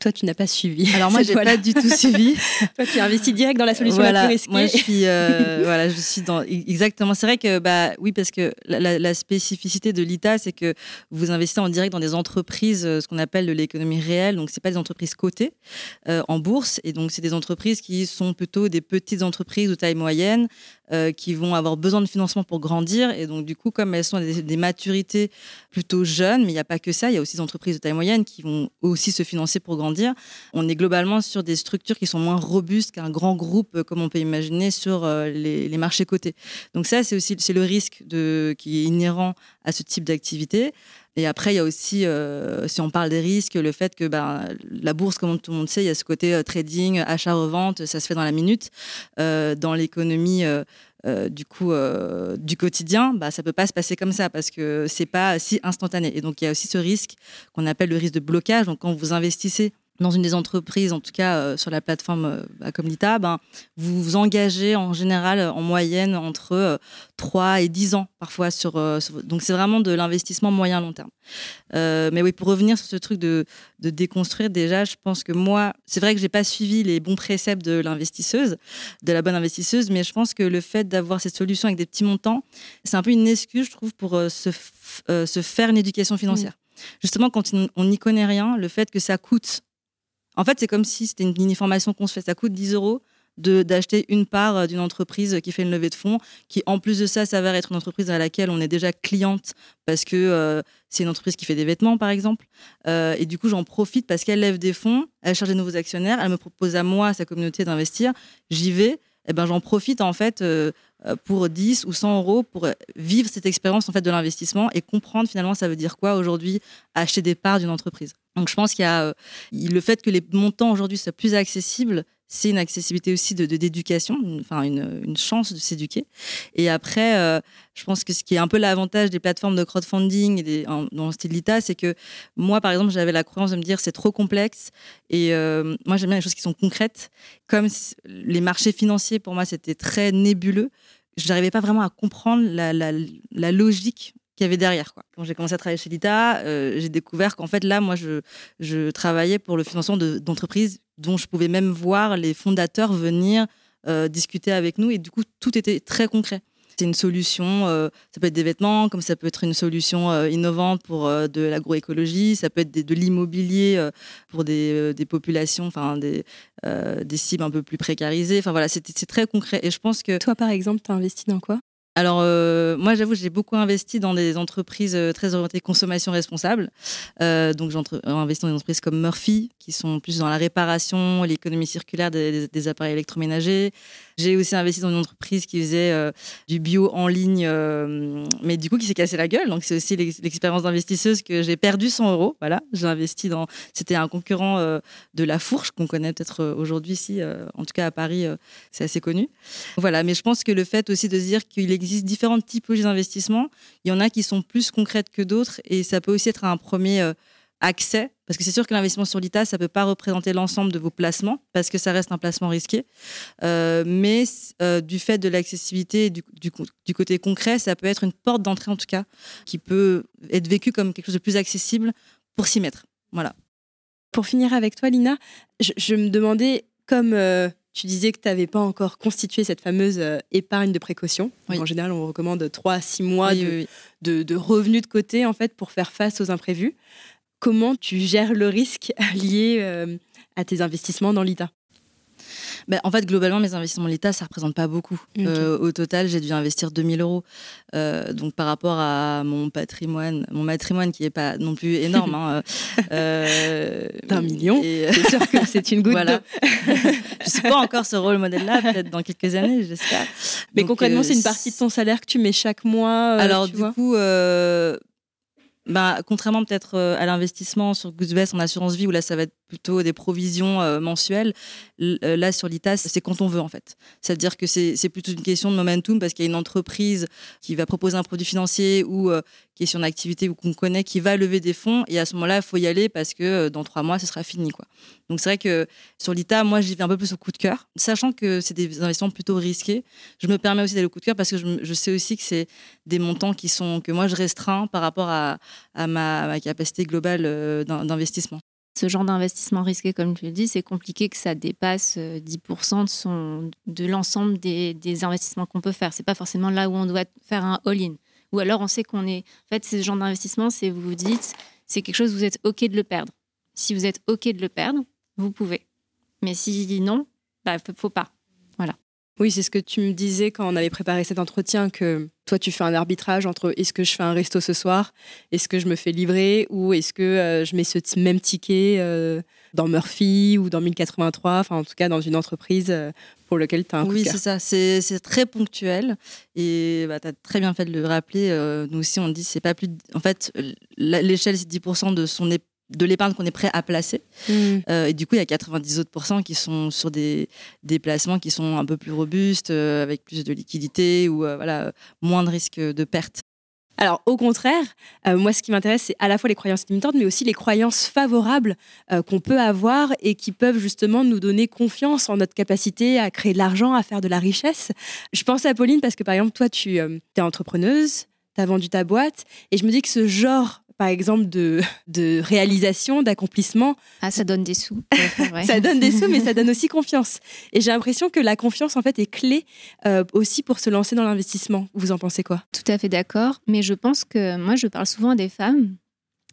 Toi, tu n'as pas suivi. Alors moi, j'ai pas du tout suivi. Toi, tu investis direct dans la solution la plus risquée. Moi, je suis, euh, voilà, je suis dans exactement. C'est vrai que bah oui, parce que la, spécificité de l'ITA, c'est que vous investissez en direct dans des entreprises, euh, ce qu'on appelle de l'économie réelle. Donc, c'est pas des entreprises cotées euh, en bourse, et donc c'est des entreprises qui sont plutôt des petites entreprises de taille moyenne, qui vont avoir besoin de financement pour grandir. Et donc, du coup, comme elles sont des, des maturités plutôt jeunes, mais il n'y a pas que ça, il y a aussi des entreprises de taille moyenne qui vont aussi se financer pour grandir On est globalement sur des structures qui sont moins robustes qu'un grand groupe, euh, comme on peut imaginer sur euh, les, marchés cotés. Donc ça, c'est aussi c'est le risque de, qui est inhérent à ce type d'activité. Et après, il y a aussi, euh, si on parle des risques, le fait que ben, la bourse, comme tout le monde sait, il y a ce côté trading, achat-revente, ça se fait dans la minute. dans l'économie du coup du quotidien, bah, ça peut pas se passer comme ça parce que c'est pas si instantané. Et donc il y a aussi ce risque qu'on appelle le risque de blocage. Donc quand vous investissez dans une des entreprises, en tout cas euh, sur la plateforme euh, bah, comme l'ITA, ben, vous vous engagez en général en moyenne entre 3 euh, et 10 ans parfois. Sur, donc c'est vraiment de l'investissement moyen-long terme. mais oui, pour revenir sur ce truc de, de déconstruire, déjà, je pense que moi, c'est vrai que j'ai pas suivi les bons préceptes de l'investisseuse, de la bonne investisseuse, mais je pense que le fait d'avoir cette solution avec des petits montants, c'est un peu une excuse, je trouve, pour se, se faire une éducation financière. Mmh. Justement, quand on n'y connaît rien, le fait que ça coûte en fait, c'est comme si c'était une mini-formation qu'on se fait. Ça coûte 10 euros d'acheter une part euh, d'une entreprise qui fait une levée de fonds, qui en plus de ça s'avère être une entreprise à laquelle on est déjà cliente parce que euh, c'est une entreprise qui fait des vêtements par exemple. Euh, et du coup, j'en profite parce qu'elle lève des fonds, elle cherche des nouveaux actionnaires, elle me propose à moi, à sa communauté d'investir. J'y vais. Eh ben, j'en profite en fait pour 10 ou 100 euros pour vivre cette expérience en fait de l'investissement et comprendre finalement ça veut dire quoi aujourd'hui acheter des parts d'une entreprise. Donc je pense qu'il y a euh, le fait que les montants aujourd'hui soient plus accessibles, c'est une accessibilité aussi de d'éducation, enfin une, une, chance de s'éduquer. Et après, euh, je pense que ce qui est un peu l'avantage des plateformes de crowdfunding et des, dans le style l'ITA, c'est que moi, par exemple, j'avais la croyance de me dire c'est trop complexe. Et euh, moi, j'aime bien les choses qui sont concrètes. Comme les marchés financiers, pour moi, c'était très nébuleux. Je n'arrivais pas vraiment à comprendre la, la, la logique qu'il y avait derrière. Quoi. Quand j'ai commencé à travailler chez l'ITA, euh, j'ai découvert qu'en fait, là, moi, je, travaillais pour le financement d'entreprises dont je pouvais même voir les fondateurs venir euh, discuter avec nous. Et du coup, tout était très concret. C'est une solution, euh, ça peut être des vêtements, comme ça peut être une solution innovante pour de l'agroécologie, ça peut être de l'immobilier pour des, des, populations, enfin des, des cibles un peu plus précarisées. Enfin voilà, c'est très concret. Et je pense que... Toi, par exemple, tu as investi dans quoi? Alors, euh, moi, j'avoue, j'ai beaucoup investi dans des entreprises euh, très orientées consommation responsable. Euh, donc, j'ai investi dans des entreprises comme Murphy, qui sont plus dans la réparation, l'économie circulaire des, des, appareils électroménagers. J'ai aussi investi dans une entreprise qui faisait euh, du bio en ligne, euh, mais du coup qui s'est cassé la gueule. Donc c'est aussi l'expérience d'investisseuse que j'ai perdu 100 euros. Voilà, j'ai investi dans. C'était un concurrent euh, de La Fourche qu'on connaît peut-être aujourd'hui ici, en tout cas à Paris, c'est assez connu. Voilà, mais je pense que le fait aussi de dire qu'il existe différentes typologies d'investissement, il y en a qui sont plus concrètes que d'autres, et ça peut aussi être un premier accès, parce que c'est sûr que l'investissement sur l'ITA, ça ne peut pas représenter l'ensemble de vos placements, parce que ça reste un placement risqué. Euh, mais euh, du fait de l'accessibilité, du, du, côté concret, ça peut être une porte d'entrée en tout cas, qui peut être vécue comme quelque chose de plus accessible pour s'y mettre. Voilà. Pour finir avec toi, Lina, je, me demandais, comme euh, tu disais que tu n'avais pas encore constitué cette fameuse épargne de précaution. En général, on recommande 3 à 6 mois de, de, de, revenus de côté en fait, pour faire face aux imprévus comment tu gères le risque lié euh, à tes investissements dans l'ITA Ben, en fait, globalement, mes investissements l'État, ça représente pas beaucoup. Euh, au total, j'ai dû investir 2000 euros. Euh, donc, par rapport à mon patrimoine, mon matrimoine qui est pas non plus énorme. hein, euh, D'un million. et- C'est sûr que c'est une goutte voilà. je suis pas encore ce rôle modèle-là, peut-être dans quelques années, j'espère. Mais Donc, concrètement, c'est une partie de ton salaire que tu mets chaque mois. Alors, du vois? coup, bah, contrairement peut-être euh, à l'investissement sur Goosebest en assurance vie, où là, ça va être plutôt des provisions euh, mensuelles, euh, là, sur l'ITAS, c'est quand on veut, en fait. C'est-à-dire que c'est c'est plutôt une question de momentum, parce qu'il y a une entreprise qui va proposer un produit financier ou qui est sur une activité ou qu'on connaît, qui va lever des fonds, et à ce moment-là, il faut y aller parce que euh, dans trois mois, ce sera fini. Quoi. Donc, c'est vrai que sur l'ITA, moi, j'y vais un peu plus au coup de cœur, sachant que c'est des investissements plutôt risqués. Je me permets aussi d'aller au coup de cœur parce que je, sais aussi que c'est des montants qui sont que moi je restreins par rapport à, ma, capacité globale euh, d'in- d'investissement. Ce genre d'investissement risqué, comme tu le dis, c'est compliqué que ça dépasse euh, 10% de, son, de l'ensemble des, des investissements qu'on peut faire. C'est pas forcément là où on doit faire un all-in. Ou alors on sait qu'on est. En fait, ce genre d'investissement, c'est vous vous dites, c'est quelque chose, vous êtes OK de le perdre. Si vous êtes OK de le perdre, vous pouvez. Mais si non, bah, faut, faut pas. Oui, c'est ce que tu me disais quand on avait préparé cet entretien, que toi, tu fais un arbitrage entre est-ce que je fais un resto ce soir, est-ce que je me fais livrer, ou est-ce que euh, je mets ce même ticket euh, dans Murphy ou dans 1083, enfin en tout cas dans une entreprise euh, pour laquelle tu as un coup oui, c'est ça. C'est très ponctuel. Et bah, tu as très bien fait de le rappeler. nous aussi, on dit c'est pas plus. de- En fait, l'échelle, c'est 10% de, son ép- de l'épargne qu'on est prêt à placer. Mm. Euh, et du coup, il y a 90 autres pourcents qui sont sur des, des placements qui sont un peu plus robustes, euh, avec plus de liquidité ou euh, voilà, moins de risque de perte. Alors, au contraire, euh, moi, ce qui m'intéresse, c'est à la fois les croyances limitantes, mais aussi les croyances favorables euh, qu'on peut avoir et qui peuvent justement nous donner confiance en notre capacité à créer de l'argent, à faire de la richesse. Je pense à Pauline parce que, par exemple, toi, tu es entrepreneuse, tu as vendu ta boîte, et je me dis que ce genre, par exemple, de, de réalisation, d'accomplissement, Ah, ça donne des sous. Ouais. ça donne des sous, mais ça donne aussi confiance. Et j'ai l'impression que la confiance, en fait, est clé euh, aussi pour se lancer dans l'investissement. Vous en pensez quoi? Tout à fait d'accord. Mais je pense que moi, je parle souvent à des femmes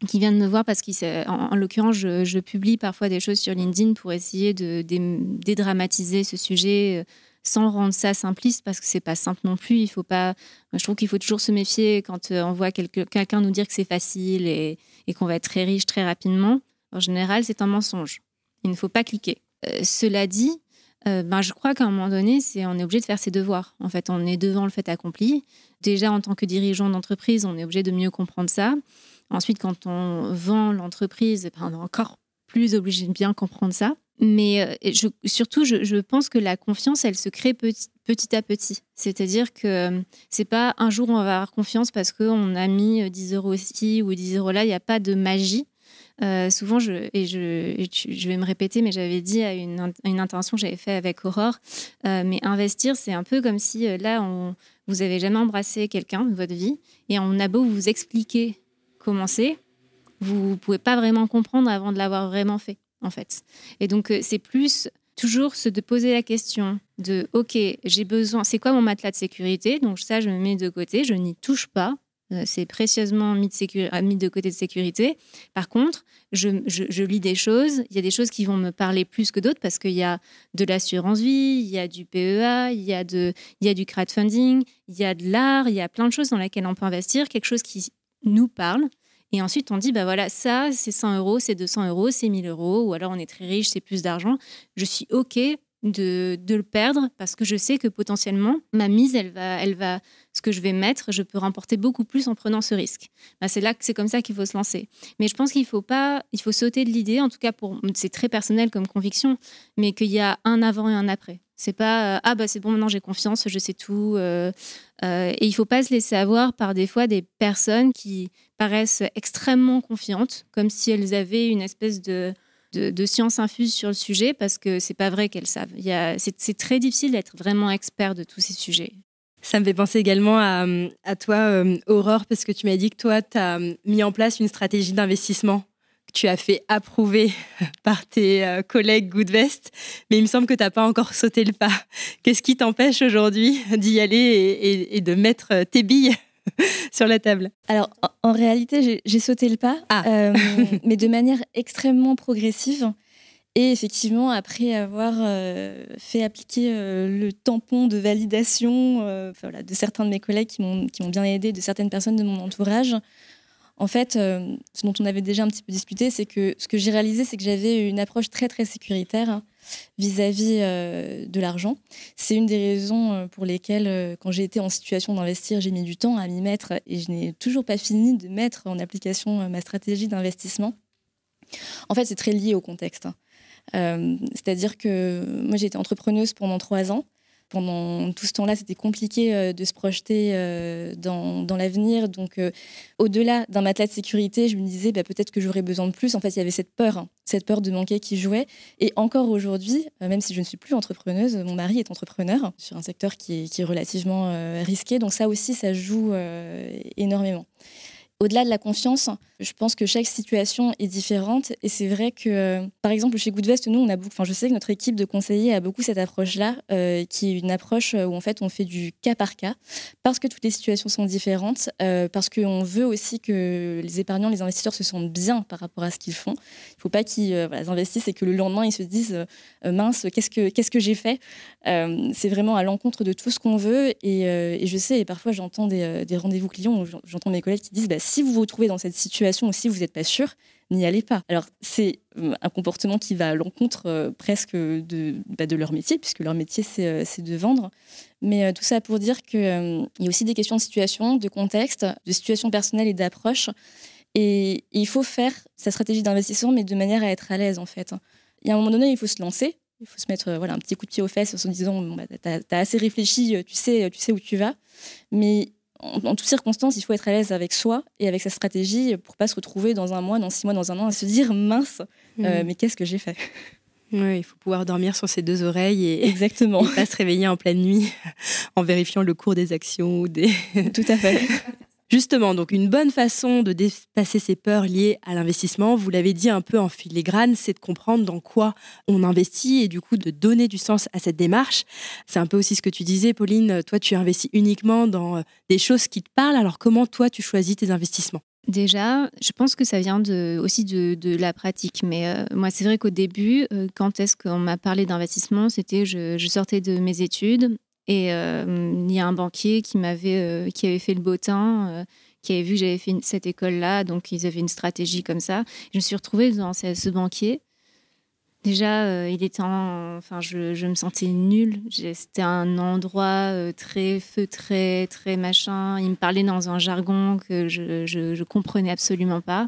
qui viennent me voir parce qu'en en, l'occurrence, je, je publie parfois des choses sur LinkedIn pour essayer de dé- dédramatiser ce sujet euh, sans rendre ça simpliste parce que c'est pas simple non plus. Il faut pas. Je trouve qu'il faut toujours se méfier quand euh, on voit quelqu'un nous dire que c'est facile et, qu'on va être très riche très rapidement. En général, c'est un mensonge. Il ne faut pas cliquer. Euh, cela dit, euh, ben, je crois qu'à un moment donné, c'est on est obligé de faire ses devoirs. En fait, on est devant le fait accompli. Déjà, en tant que dirigeant d'entreprise, on est obligé de mieux comprendre ça. Ensuite, quand on vend l'entreprise, ben, on est encore plus obligé de bien comprendre ça. Mais euh, surtout, je, pense que la confiance, elle se crée petit, à petit. C'est-à-dire que euh, c'est pas un jour on va avoir confiance parce qu'on a mis euh, 10 euros ici ou 10 euros là. Il n'y a pas de magie. Euh, souvent, je, et, je, vais me répéter, mais j'avais dit à une, une intervention que j'avais fait avec Aurore, euh, mais investir, c'est un peu comme si euh, là, vous avez jamais embrassé quelqu'un de votre vie et on a beau vous expliquer comment c'est, vous pouvez pas vraiment comprendre avant de l'avoir vraiment fait, en fait. Et donc, euh, c'est plus toujours se de poser la question de OK, j'ai besoin, c'est quoi mon matelas de sécurité? Donc ça, je me mets de côté, je n'y touche pas. Euh, C'est précieusement mis de, sécu- euh, mis de côté de sécurité. Par contre, je, je- je lis des choses. Il y a des choses qui vont me parler plus que d'autres parce qu'il y a de l'assurance vie, il y a du PEA, il y a, de, il y a du crowdfunding, il y a de l'art, il y a plein de choses dans lesquelles on peut investir, quelque chose qui nous parle. Et ensuite, on dit, bah voilà, ça, c'est 100 euros, c'est 200 euros, c'est 1000 euros, ou alors on est très riche, c'est plus d'argent. Je suis OK de, de le perdre parce que je sais que potentiellement, ma mise, elle va, elle va, ce que je vais mettre, je peux remporter beaucoup plus en prenant ce risque. Bah, c'est là que c'est comme ça qu'il faut se lancer. Mais je pense qu'il faut pas, il faut sauter de l'idée, en tout cas pour, c'est très personnel comme conviction, mais qu'il y a un avant et un après. C'est pas euh, ah bah c'est bon maintenant j'ai confiance, je sais tout. euh, euh, et il faut pas se laisser avoir par des fois des personnes qui paraissent extrêmement confiantes, comme si elles avaient une espèce de de, science infuse sur le sujet parce que c'est pas vrai qu'elles savent. C'est très difficile d'être vraiment expert de tous ces sujets. Ça me fait penser également à, à toi, Aurore, parce que tu m'as dit que toi, tu as mis en place une stratégie d'investissement tu as fait approuver par tes euh, collègues Goodvest, mais il me semble que tu n'as pas encore sauté le pas. Qu'est-ce qui t'empêche aujourd'hui d'y aller et, et- et de mettre euh, tes billes sur la table? Alors, en, en réalité, j'ai- j'ai sauté le pas, Ah. euh, mais de manière extrêmement progressive. Et effectivement, après avoir euh, fait appliquer euh, le tampon de validation euh, voilà, de certains de mes collègues qui m'ont bien aidé, de certaines personnes de mon entourage, en fait, ce dont on avait déjà un petit peu discuté, c'est que ce que j'ai réalisé, c'est que j'avais une approche très très sécuritaire hein, vis-à-vis de l'argent. C'est une des raisons pour lesquelles, quand j'ai été en situation d'investir, j'ai mis du temps à m'y mettre et je n'ai toujours pas fini de mettre en application ma stratégie d'investissement. En fait, c'est très lié au contexte. Hein. Euh, c'est-à-dire que moi, j'ai été entrepreneuse pendant trois ans. Pendant tout ce temps-là, c'était compliqué euh, de se projeter euh, dans, l'avenir. Donc, au-delà d'un matelas de sécurité, je me disais bah, peut-être que j'aurais besoin de plus. En fait, il y avait cette peur, hein, cette peur de manquer qui jouait. Et encore aujourd'hui, même si je ne suis plus entrepreneuse, mon mari est entrepreneur sur un secteur qui est relativement risqué. Donc, ça aussi, ça joue énormément. Au-delà de la confiance, je pense que chaque situation est différente et c'est vrai que, euh, par exemple, chez Goodvest, nous, on a beaucoup, je sais que notre équipe de conseillers a beaucoup cette approche-là, euh, qui est une approche où en fait on fait du cas par cas, parce que toutes les situations sont différentes, euh, parce qu'on veut aussi que les épargnants, les investisseurs se sentent bien par rapport à ce qu'ils font. Il ne faut pas qu'ils investissent et que le lendemain ils se disent mince, qu'est-ce que j'ai fait C'est vraiment à l'encontre de tout ce qu'on veut et, je sais, et parfois j'entends des, rendez-vous clients, j'entends mes collègues qui disent bah, si vous vous trouvez dans cette situation ou si vous n'êtes pas sûr, n'y allez pas. Alors, c'est euh, un comportement qui va à l'encontre euh, presque de, bah, de leur métier, puisque leur métier, c'est euh, de vendre. Mais tout ça pour dire qu'il y a aussi des questions de situation, de contexte, de situation personnelle et d'approche. Et il faut faire sa stratégie d'investissement, mais de manière à être à l'aise, en fait. Il y a un moment donné, il faut se lancer. Il faut se mettre voilà, un petit coup de pied aux fesses en se disant bah, Tu as, assez réfléchi, tu sais, tu sais où tu vas. Mais en, toutes circonstances, il faut être à l'aise avec soi et avec sa stratégie pour pas se retrouver dans un mois, dans six mois, dans un an, et se dire mince, euh, mm. mais qu'est-ce que j'ai fait? Oui, il faut pouvoir dormir sur ses deux oreilles et, Exactement. pas se réveiller en pleine nuit en vérifiant le cours des actions ou des. Tout à fait. Justement, donc une bonne façon de dépasser ces peurs liées à l'investissement, vous l'avez dit un peu en filigrane, c'est de comprendre dans quoi on investit et du coup de donner du sens à cette démarche. C'est un peu aussi ce que tu disais, Pauline, toi tu investis uniquement dans euh, des choses qui te parlent, alors comment toi tu choisis tes investissements? Déjà, je pense que ça vient aussi de, la pratique. Mais euh, moi, c'est vrai qu'au début, euh, quand est-ce qu'on m'a parlé d'investissement, c'était je, sortais de mes études et euh, il y a un banquier qui m'avait euh, qui avait fait le bottin, euh, qui avait vu que j'avais fait cette école-là, donc ils avaient une stratégie comme ça. Je me suis retrouvée dans ce, banquier. Déjà, il était enfin, je, me sentais nulle. C'était un endroit très feutré, très machin. Il me parlait dans un jargon que je, je, je comprenais absolument pas.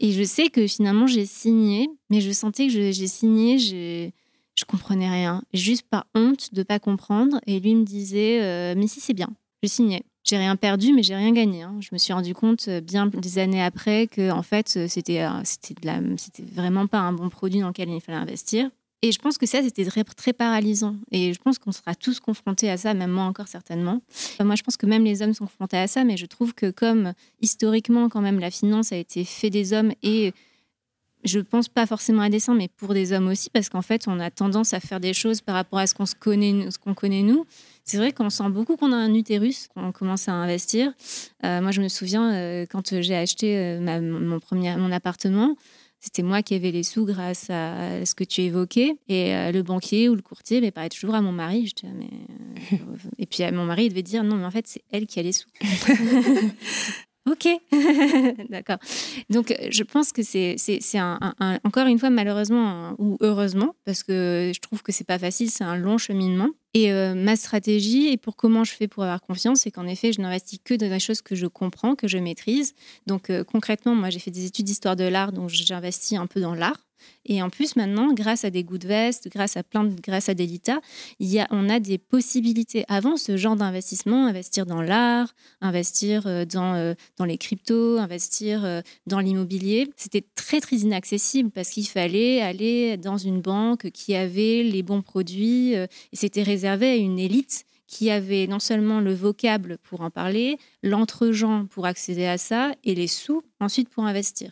Et je sais que finalement, j'ai signé, mais je sentais que j'ai signé, je comprenais rien, juste par honte de pas comprendre. Et lui me disait, euh, mais si c'est bien, je signais. J'ai rien perdu, mais j'ai rien gagné. Hein. Je me suis rendu compte euh, bien des années après que en fait euh, c'était c'était vraiment pas un bon produit dans lequel il fallait investir. Et je pense que ça, c'était très, très paralysant. Et je pense qu'on sera tous confrontés à ça, même moi encore certainement. Moi, je pense que même les hommes sont confrontés à ça, mais je trouve que comme historiquement, quand même, la finance a été fait des hommes et je pense pas forcément à dessein, mais pour des hommes aussi, parce qu'en fait, on a tendance à faire des choses par rapport à ce qu'on se connaît, ce qu'on connaît nous. C'est vrai qu'on sent beaucoup qu'on a un utérus quand on commence à investir. Euh, moi, je me souviens euh, quand j'ai acheté euh, mon premier mon appartement. C'était moi qui avais les sous grâce à ce que tu évoquais. Et le banquier ou le courtier mais parlait toujours à mon mari. Je disais, mais... et puis mon mari, il devait dire non, mais en fait, c'est elle qui a les sous. Ok, d'accord. Donc, je pense que c'est encore une fois, malheureusement ou heureusement, parce que je trouve que c'est pas facile, c'est un long cheminement. Et euh, ma stratégie, et pour comment je fais pour avoir confiance, c'est qu'en effet, je n'investis que dans des choses que je comprends, que je maîtrise. Donc, euh, concrètement, moi, j'ai fait des études d'histoire de l'art, donc j'investis un peu dans l'art. Et en plus, maintenant, grâce à des goûts de veste, grâce à plein de, grâce à Delita, il y a, on a des possibilités. Avant, ce genre d'investissement, investir dans l'art, investir euh, dans, dans les cryptos, investir dans l'immobilier, c'était très, très inaccessible parce qu'il fallait aller dans une banque qui avait les bons produits et c'était réservé à une élite qui avait non seulement le vocable pour en parler, l'entre-gens pour accéder à ça et les sous ensuite pour investir.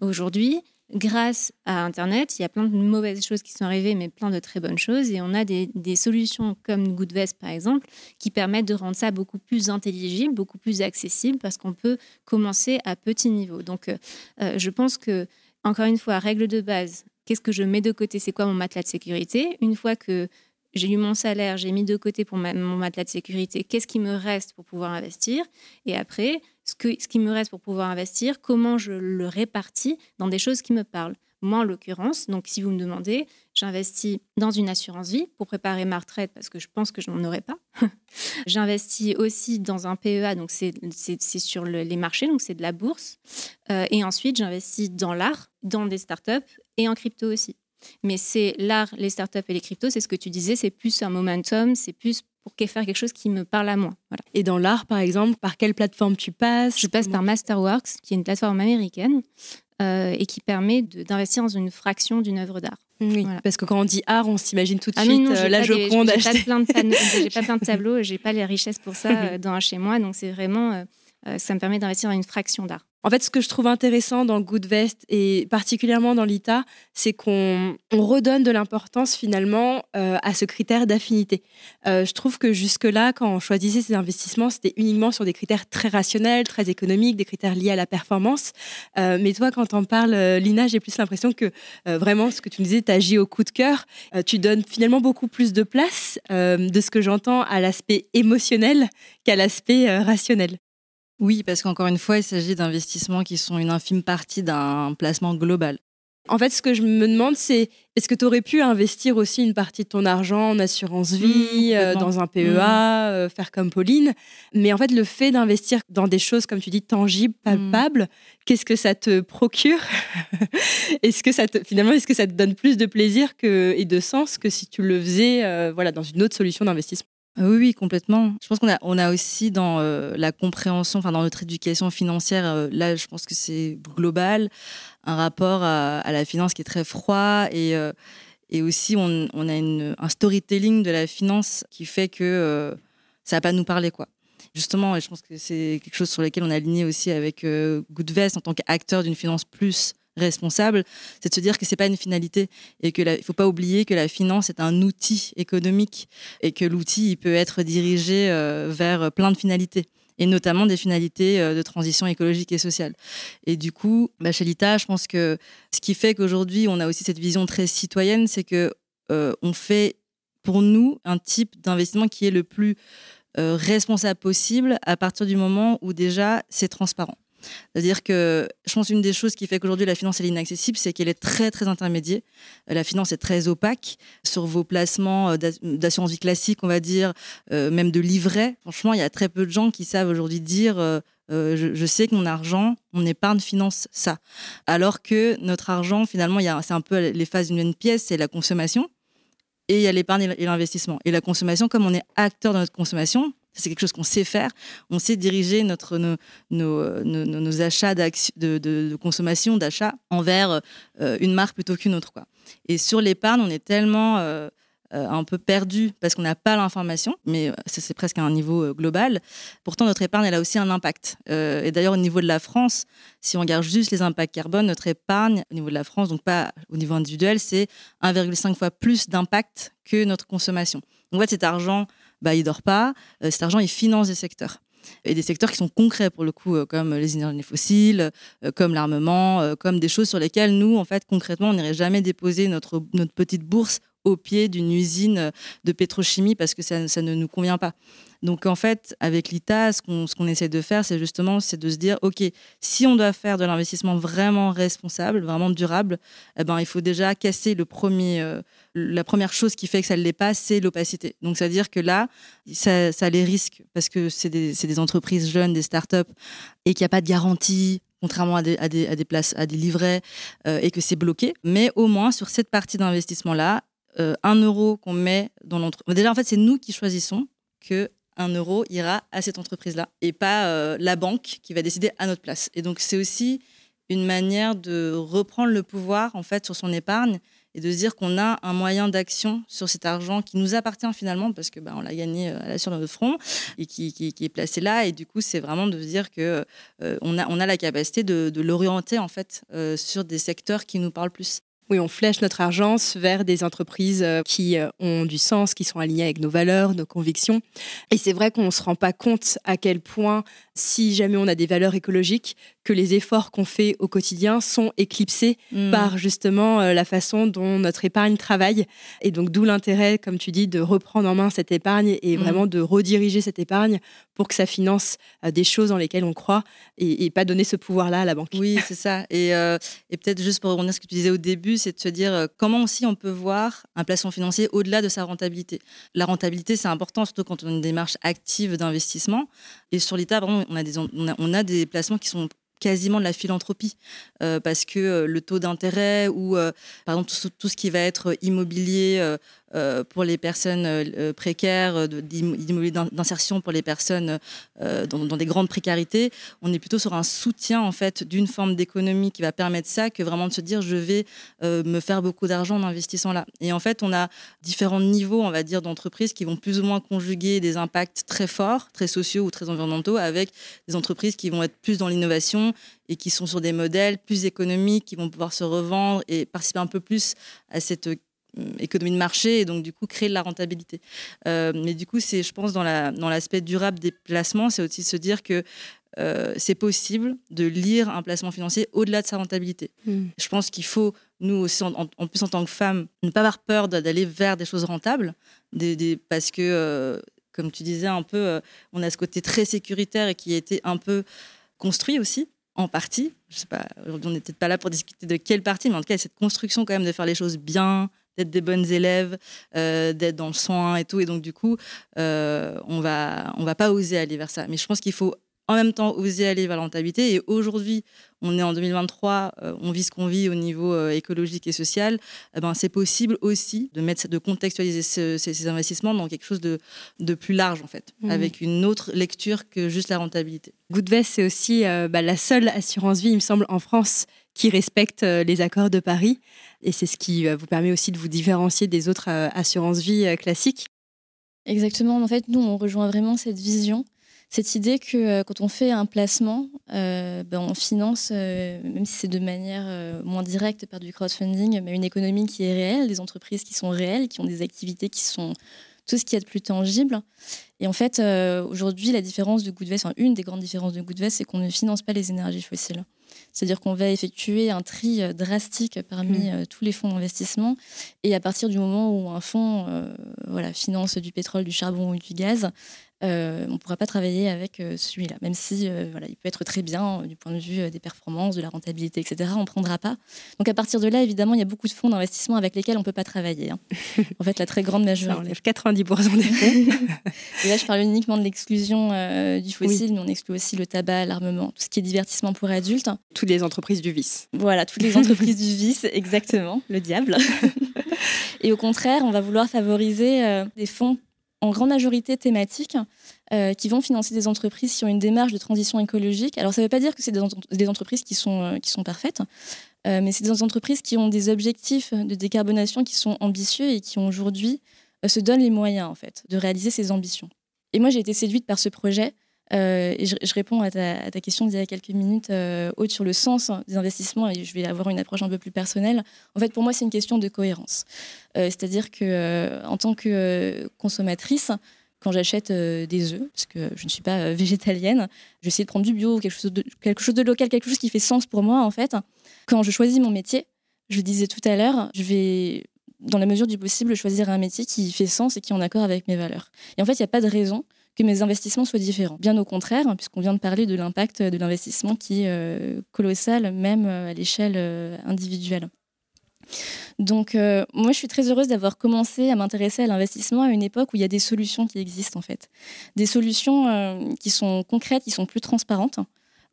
Aujourd'hui, grâce à Internet, il y a plein de mauvaises choses qui sont arrivées, mais plein de très bonnes choses. Et on a des, solutions comme Goodvest, par exemple, qui permettent de rendre ça beaucoup plus intelligible, beaucoup plus accessible, parce qu'on peut commencer à petit niveau. Donc, euh, euh, je pense que, encore une fois, règle de base, qu'est-ce que je mets de côté, c'est quoi mon matelas de sécurité? Une fois que j'ai eu mon salaire, j'ai mis de côté pour mon matelas de sécurité, qu'est-ce qui me reste pour pouvoir investir? Et après, ce, que, ce qui me reste pour pouvoir investir, comment je le répartis dans des choses qui me parlent? Moi, en l'occurrence, donc si vous me demandez, j'investis dans une assurance vie pour préparer ma retraite parce que je pense que je n'en aurai pas. j'investis aussi dans un PEA, donc c'est sur les marchés, donc c'est de la bourse. Euh, et ensuite, j'investis dans l'art, dans des startups et en crypto aussi. Mais c'est l'art, les startups et les cryptos, c'est ce que tu disais, c'est plus un momentum, c'est plus pour faire quelque chose qui me parle à moi. Et dans l'art, par exemple, par quelle plateforme tu passes? Je passe par Masterworks, qui est une plateforme américaine euh, et qui permet d'investir dans une fraction d'une œuvre d'art. Oui, parce que quand on dit art, on s'imagine tout de ah suite non, euh, la Joconde. J'ai pas, plein de pas plein de tableaux, j'ai pas les richesses pour ça euh, dans chez moi, donc c'est vraiment, ça me permet d'investir dans une fraction d'art. En fait, ce que je trouve intéressant dans Goodvest et particulièrement dans l'ITA, c'est qu'on redonne de l'importance finalement euh, à ce critère d'affinité. Euh, je trouve que jusque-là, quand on choisissait ces investissements, c'était uniquement sur des critères très rationnels, très économiques, des critères liés à la performance. Euh, mais toi, quand on parle, Lina, j'ai plus l'impression que vraiment, ce que tu me disais, tu agis au coup de cœur. tu donnes finalement beaucoup plus de place, de ce que j'entends, à l'aspect émotionnel qu'à l'aspect rationnel. Oui, parce qu'encore une fois, il s'agit d'investissements qui sont une infime partie d'un placement global. En fait, ce que je me demande, c'est est-ce que tu aurais pu investir aussi une partie de ton argent en assurance vie, mmh, euh, dans un PEA, mmh. euh, faire comme Pauline? Mais en fait, le fait d'investir dans des choses, comme tu dis, tangibles, mmh. palpables, qu'est-ce que ça te procure? Est-ce que ça te, finalement, est-ce que ça te donne plus de plaisir que, et de sens que si tu le faisais euh, voilà, dans une autre solution d'investissement? Oui, oui, complètement. Je pense qu'on a, on a aussi dans euh, la compréhension, enfin dans notre éducation financière, euh, là, je pense que c'est global, un rapport à, la finance qui est très froid et, euh, et aussi on, on a une, un storytelling de la finance qui fait que ça va pas nous parler, quoi. Justement, et je pense que c'est quelque chose sur lequel on est aligné aussi avec Goodvest en tant qu'acteur d'une finance plus responsable, c'est de se dire que c'est pas une finalité et que il faut pas oublier que la finance est un outil économique et que l'outil il peut être dirigé euh, vers plein de finalités et notamment des finalités euh, de transition écologique et sociale. Et du coup, bah, chez l'ITA, je pense que ce qui fait qu'aujourd'hui on a aussi cette vision très citoyenne, c'est que euh, fait pour nous un type d'investissement qui est le plus responsable possible à partir du moment où déjà c'est transparent. C'est-à-dire que je pense une des choses qui fait qu'aujourd'hui la finance est inaccessible, c'est qu'elle est très très intermédiaire. La finance est très opaque sur vos placements euh, d'assurance vie classique, on va dire, euh, même de livret. Franchement, il y a très peu de gens qui savent aujourd'hui dire euh, je, sais que mon argent, mon épargne finance ça. Alors que notre argent, finalement, c'est un peu les phases d'une pièce, c'est la consommation et il y a l'épargne et l'investissement. Et la consommation, comme on est acteur de notre consommation, c'est quelque chose qu'on sait faire. On sait diriger notre, nos, nos, achats de, consommation, d'achat envers euh, une marque plutôt qu'une autre. Quoi. Et sur l'épargne, on est tellement euh, euh, un peu perdu parce qu'on n'a pas l'information, mais c'est presque à un niveau global. Pourtant, notre épargne, elle a aussi un impact. et d'ailleurs, au niveau de la France, si on regarde juste les impacts carbone, notre épargne, au niveau de la France, donc pas au niveau individuel, c'est 1,5 fois plus d'impact que notre consommation. Donc, en fait, cet argent bah, il dort pas. Euh, cet argent, il finance des secteurs. Et des secteurs qui sont concrets pour le coup, euh, comme les énergies fossiles, euh, comme l'armement, comme des choses sur lesquelles nous, en fait, concrètement, on n'irait jamais déposer notre, petite bourse au pied d'une usine de pétrochimie parce que ça, ne nous convient pas. Donc en fait, avec l'ITA, ce qu'on essaie de faire, c'est justement c'est de se dire, OK, si on doit faire de l'investissement vraiment responsable, vraiment durable, eh ben, il faut déjà casser le premier, euh, la première chose qui fait que ça ne l'est pas, c'est l'opacité. Donc c'est-à-dire que là, ça, ça les risque parce que c'est des, des, entreprises jeunes, des startups, et qu'il n'y a pas de garantie, contrairement à des, à des, à des, places, à des livrets, euh, et que c'est bloqué. Mais au moins, sur cette partie d'investissement-là, euh, un euro qu'on met dans l'entreprise. Déjà, en fait, c'est nous qui choisissons que un euro ira à cette entreprise-là et pas euh, la banque qui va décider à notre place. Et donc, c'est aussi une manière de reprendre le pouvoir en fait sur son épargne et de se dire qu'on a un moyen d'action sur cet argent qui nous appartient finalement parce que bah, on l'a gagné euh, sur notre front et qui, est placé là et du coup c'est vraiment de se dire que on, a, on a la capacité de, l'orienter en fait sur des secteurs qui nous parlent plus. Oui, on flèche notre argent vers des entreprises euh, qui euh, ont du sens, qui sont alignées avec nos valeurs, nos convictions. Et c'est vrai qu'on ne se rend pas compte à quel point, si jamais on a des valeurs écologiques, que les efforts qu'on fait au quotidien sont éclipsés Mm. par justement euh, la façon dont notre épargne travaille. Et donc d'où l'intérêt, comme tu dis, de reprendre en main cette épargne et Mm. vraiment de rediriger cette épargne pour que ça finance des choses dans lesquelles on croit et, et pas donner ce pouvoir-là à la banque. Oui, c'est ça. Et, euh, et peut-être juste pour revenir à ce que tu disais au début, c'est de se dire euh, comment aussi on peut voir un placement financier au-delà de sa rentabilité. La rentabilité, c'est important, surtout quand on a une démarche active d'investissement. Et sur l'État, on a, des, on, a, des placements qui sont quasiment de la philanthropie euh, parce que euh, le taux d'intérêt ou par exemple tout, ce qui va être immobilier euh, euh, pour les personnes euh, précaires, d'immobilier d'insertion pour les personnes euh, dans, dans, des grandes précarités, on est plutôt sur un soutien en fait d'une forme d'économie qui va permettre ça que vraiment de se dire je vais euh, me faire beaucoup d'argent en investissant là. Et en fait, on a différents niveaux, on va dire, d'entreprises qui vont plus ou moins conjuguer des impacts très forts, très sociaux ou très environnementaux, avec des entreprises qui vont être plus dans l'innovation et qui sont sur des modèles plus économiques, qui vont pouvoir se revendre et participer un peu plus à cette économie de marché et donc du coup créer de la rentabilité. Euh, mais du coup, c'est, je pense, dans, la, dans l'aspect durable des placements, c'est aussi se dire que euh, c'est possible de lire un placement financier au-delà de sa rentabilité. Mm. Je pense qu'il faut, nous aussi, en, en, plus en tant que femmes, ne pas avoir peur d'aller vers des choses rentables, des, des, parce que, euh, comme tu disais un peu, euh, on a ce côté très sécuritaire et qui a été un peu construit aussi en partie. Je sais pas, aujourd'hui on n'est peut-être pas là pour discuter de quelle partie, mais en tout cas, cette construction quand même de faire les choses bien, d'être des bonnes élèves, euh, d'être dans le soin et tout. Et donc, du coup, euh, on va, on va pas oser aller vers ça. Mais je pense qu'il faut en même temps oser aller vers la rentabilité. Et aujourd'hui, on est en 2023, euh, on vit ce qu'on vit au niveau euh, écologique et social. Eh ben, c'est possible aussi de mettre, de contextualiser ce, ces, ces, investissements dans quelque chose de, de plus large en fait, mmh. avec une autre lecture que juste la rentabilité. Goodvest, c'est aussi euh, bah, la seule assurance vie, il me semble, en France qui respecte euh, les accords de Paris. Et c'est ce qui euh, vous permet aussi de vous différencier des autres euh, assurances vie classiques. Exactement. En fait, nous, on rejoint vraiment cette vision cette idée que quand on fait un placement, ben on finance, même si c'est de manière moins directe par du crowdfunding, mais une économie qui est réelle, des entreprises qui sont réelles, qui ont des activités qui sont tout ce qui est de plus tangible. Et en fait, aujourd'hui, la différence de Goodvest, enfin, une des grandes différences de Goodvest, c'est qu'on ne finance pas les énergies fossiles. C'est-à-dire qu'on va effectuer un tri euh, drastique parmi mmh. tous les fonds d'investissement. Et à partir du moment où un fonds euh, voilà, finance du pétrole, du charbon ou du gaz, euh, on ne pourra pas travailler avec euh, celui-là, même si euh, voilà, il peut être très bien du point de vue des performances, de la rentabilité, etc. On ne prendra pas. Donc à partir de là, évidemment, il y a beaucoup de fonds d'investissement avec lesquels on ne peut pas travailler. Hein. en fait, la très grande majorité. Ça enlève 90% des fonds. Et là, je parle uniquement de l'exclusion du fossile, oui. mais on exclut aussi le tabac, l'armement, tout ce qui est divertissement pour adultes. Toutes les entreprises du vice. Voilà, toutes les entreprises du vice, exactement, le diable. Et au contraire, on va vouloir favoriser des fonds en grande majorité thématiques euh, qui vont financer des entreprises qui ont une démarche de transition écologique. Alors, ça ne veut pas dire que c'est des, des, entreprises qui sont, euh, qui sont parfaites, euh, mais c'est des entreprises qui ont des objectifs de décarbonation qui sont ambitieux et qui aujourd'hui se donnent les moyens, en fait, de réaliser ces ambitions. Et moi, j'ai été séduite par ce projet. Euh, et je, réponds à ta, question d'il y a quelques minutes, euh, Aude, sur le sens des investissements, et je vais avoir une approche un peu plus personnelle. En fait, pour moi, c'est une question de cohérence. Euh, C'est-à-dire que, euh, en tant que consommatrice, quand j'achète des œufs, parce que je ne suis pas végétalienne, j'essaie de prendre du bio, quelque chose de, local, quelque chose qui fait sens pour moi, en fait. Quand je choisis mon métier, je disais tout à l'heure, je vais dans la mesure du possible, choisir un métier qui fait sens et qui est en accord avec mes valeurs. Et en fait, il n'y a pas de raison que mes investissements soient différents. Bien au contraire, hein, puisqu'on vient de parler de l'impact de l'investissement qui est euh, colossal, même à l'échelle euh, individuelle. Donc, euh, moi, je suis très heureuse d'avoir commencé à m'intéresser à l'investissement à une époque où il y a des solutions qui existent, en fait. Des solutions euh, qui sont concrètes, qui sont plus transparentes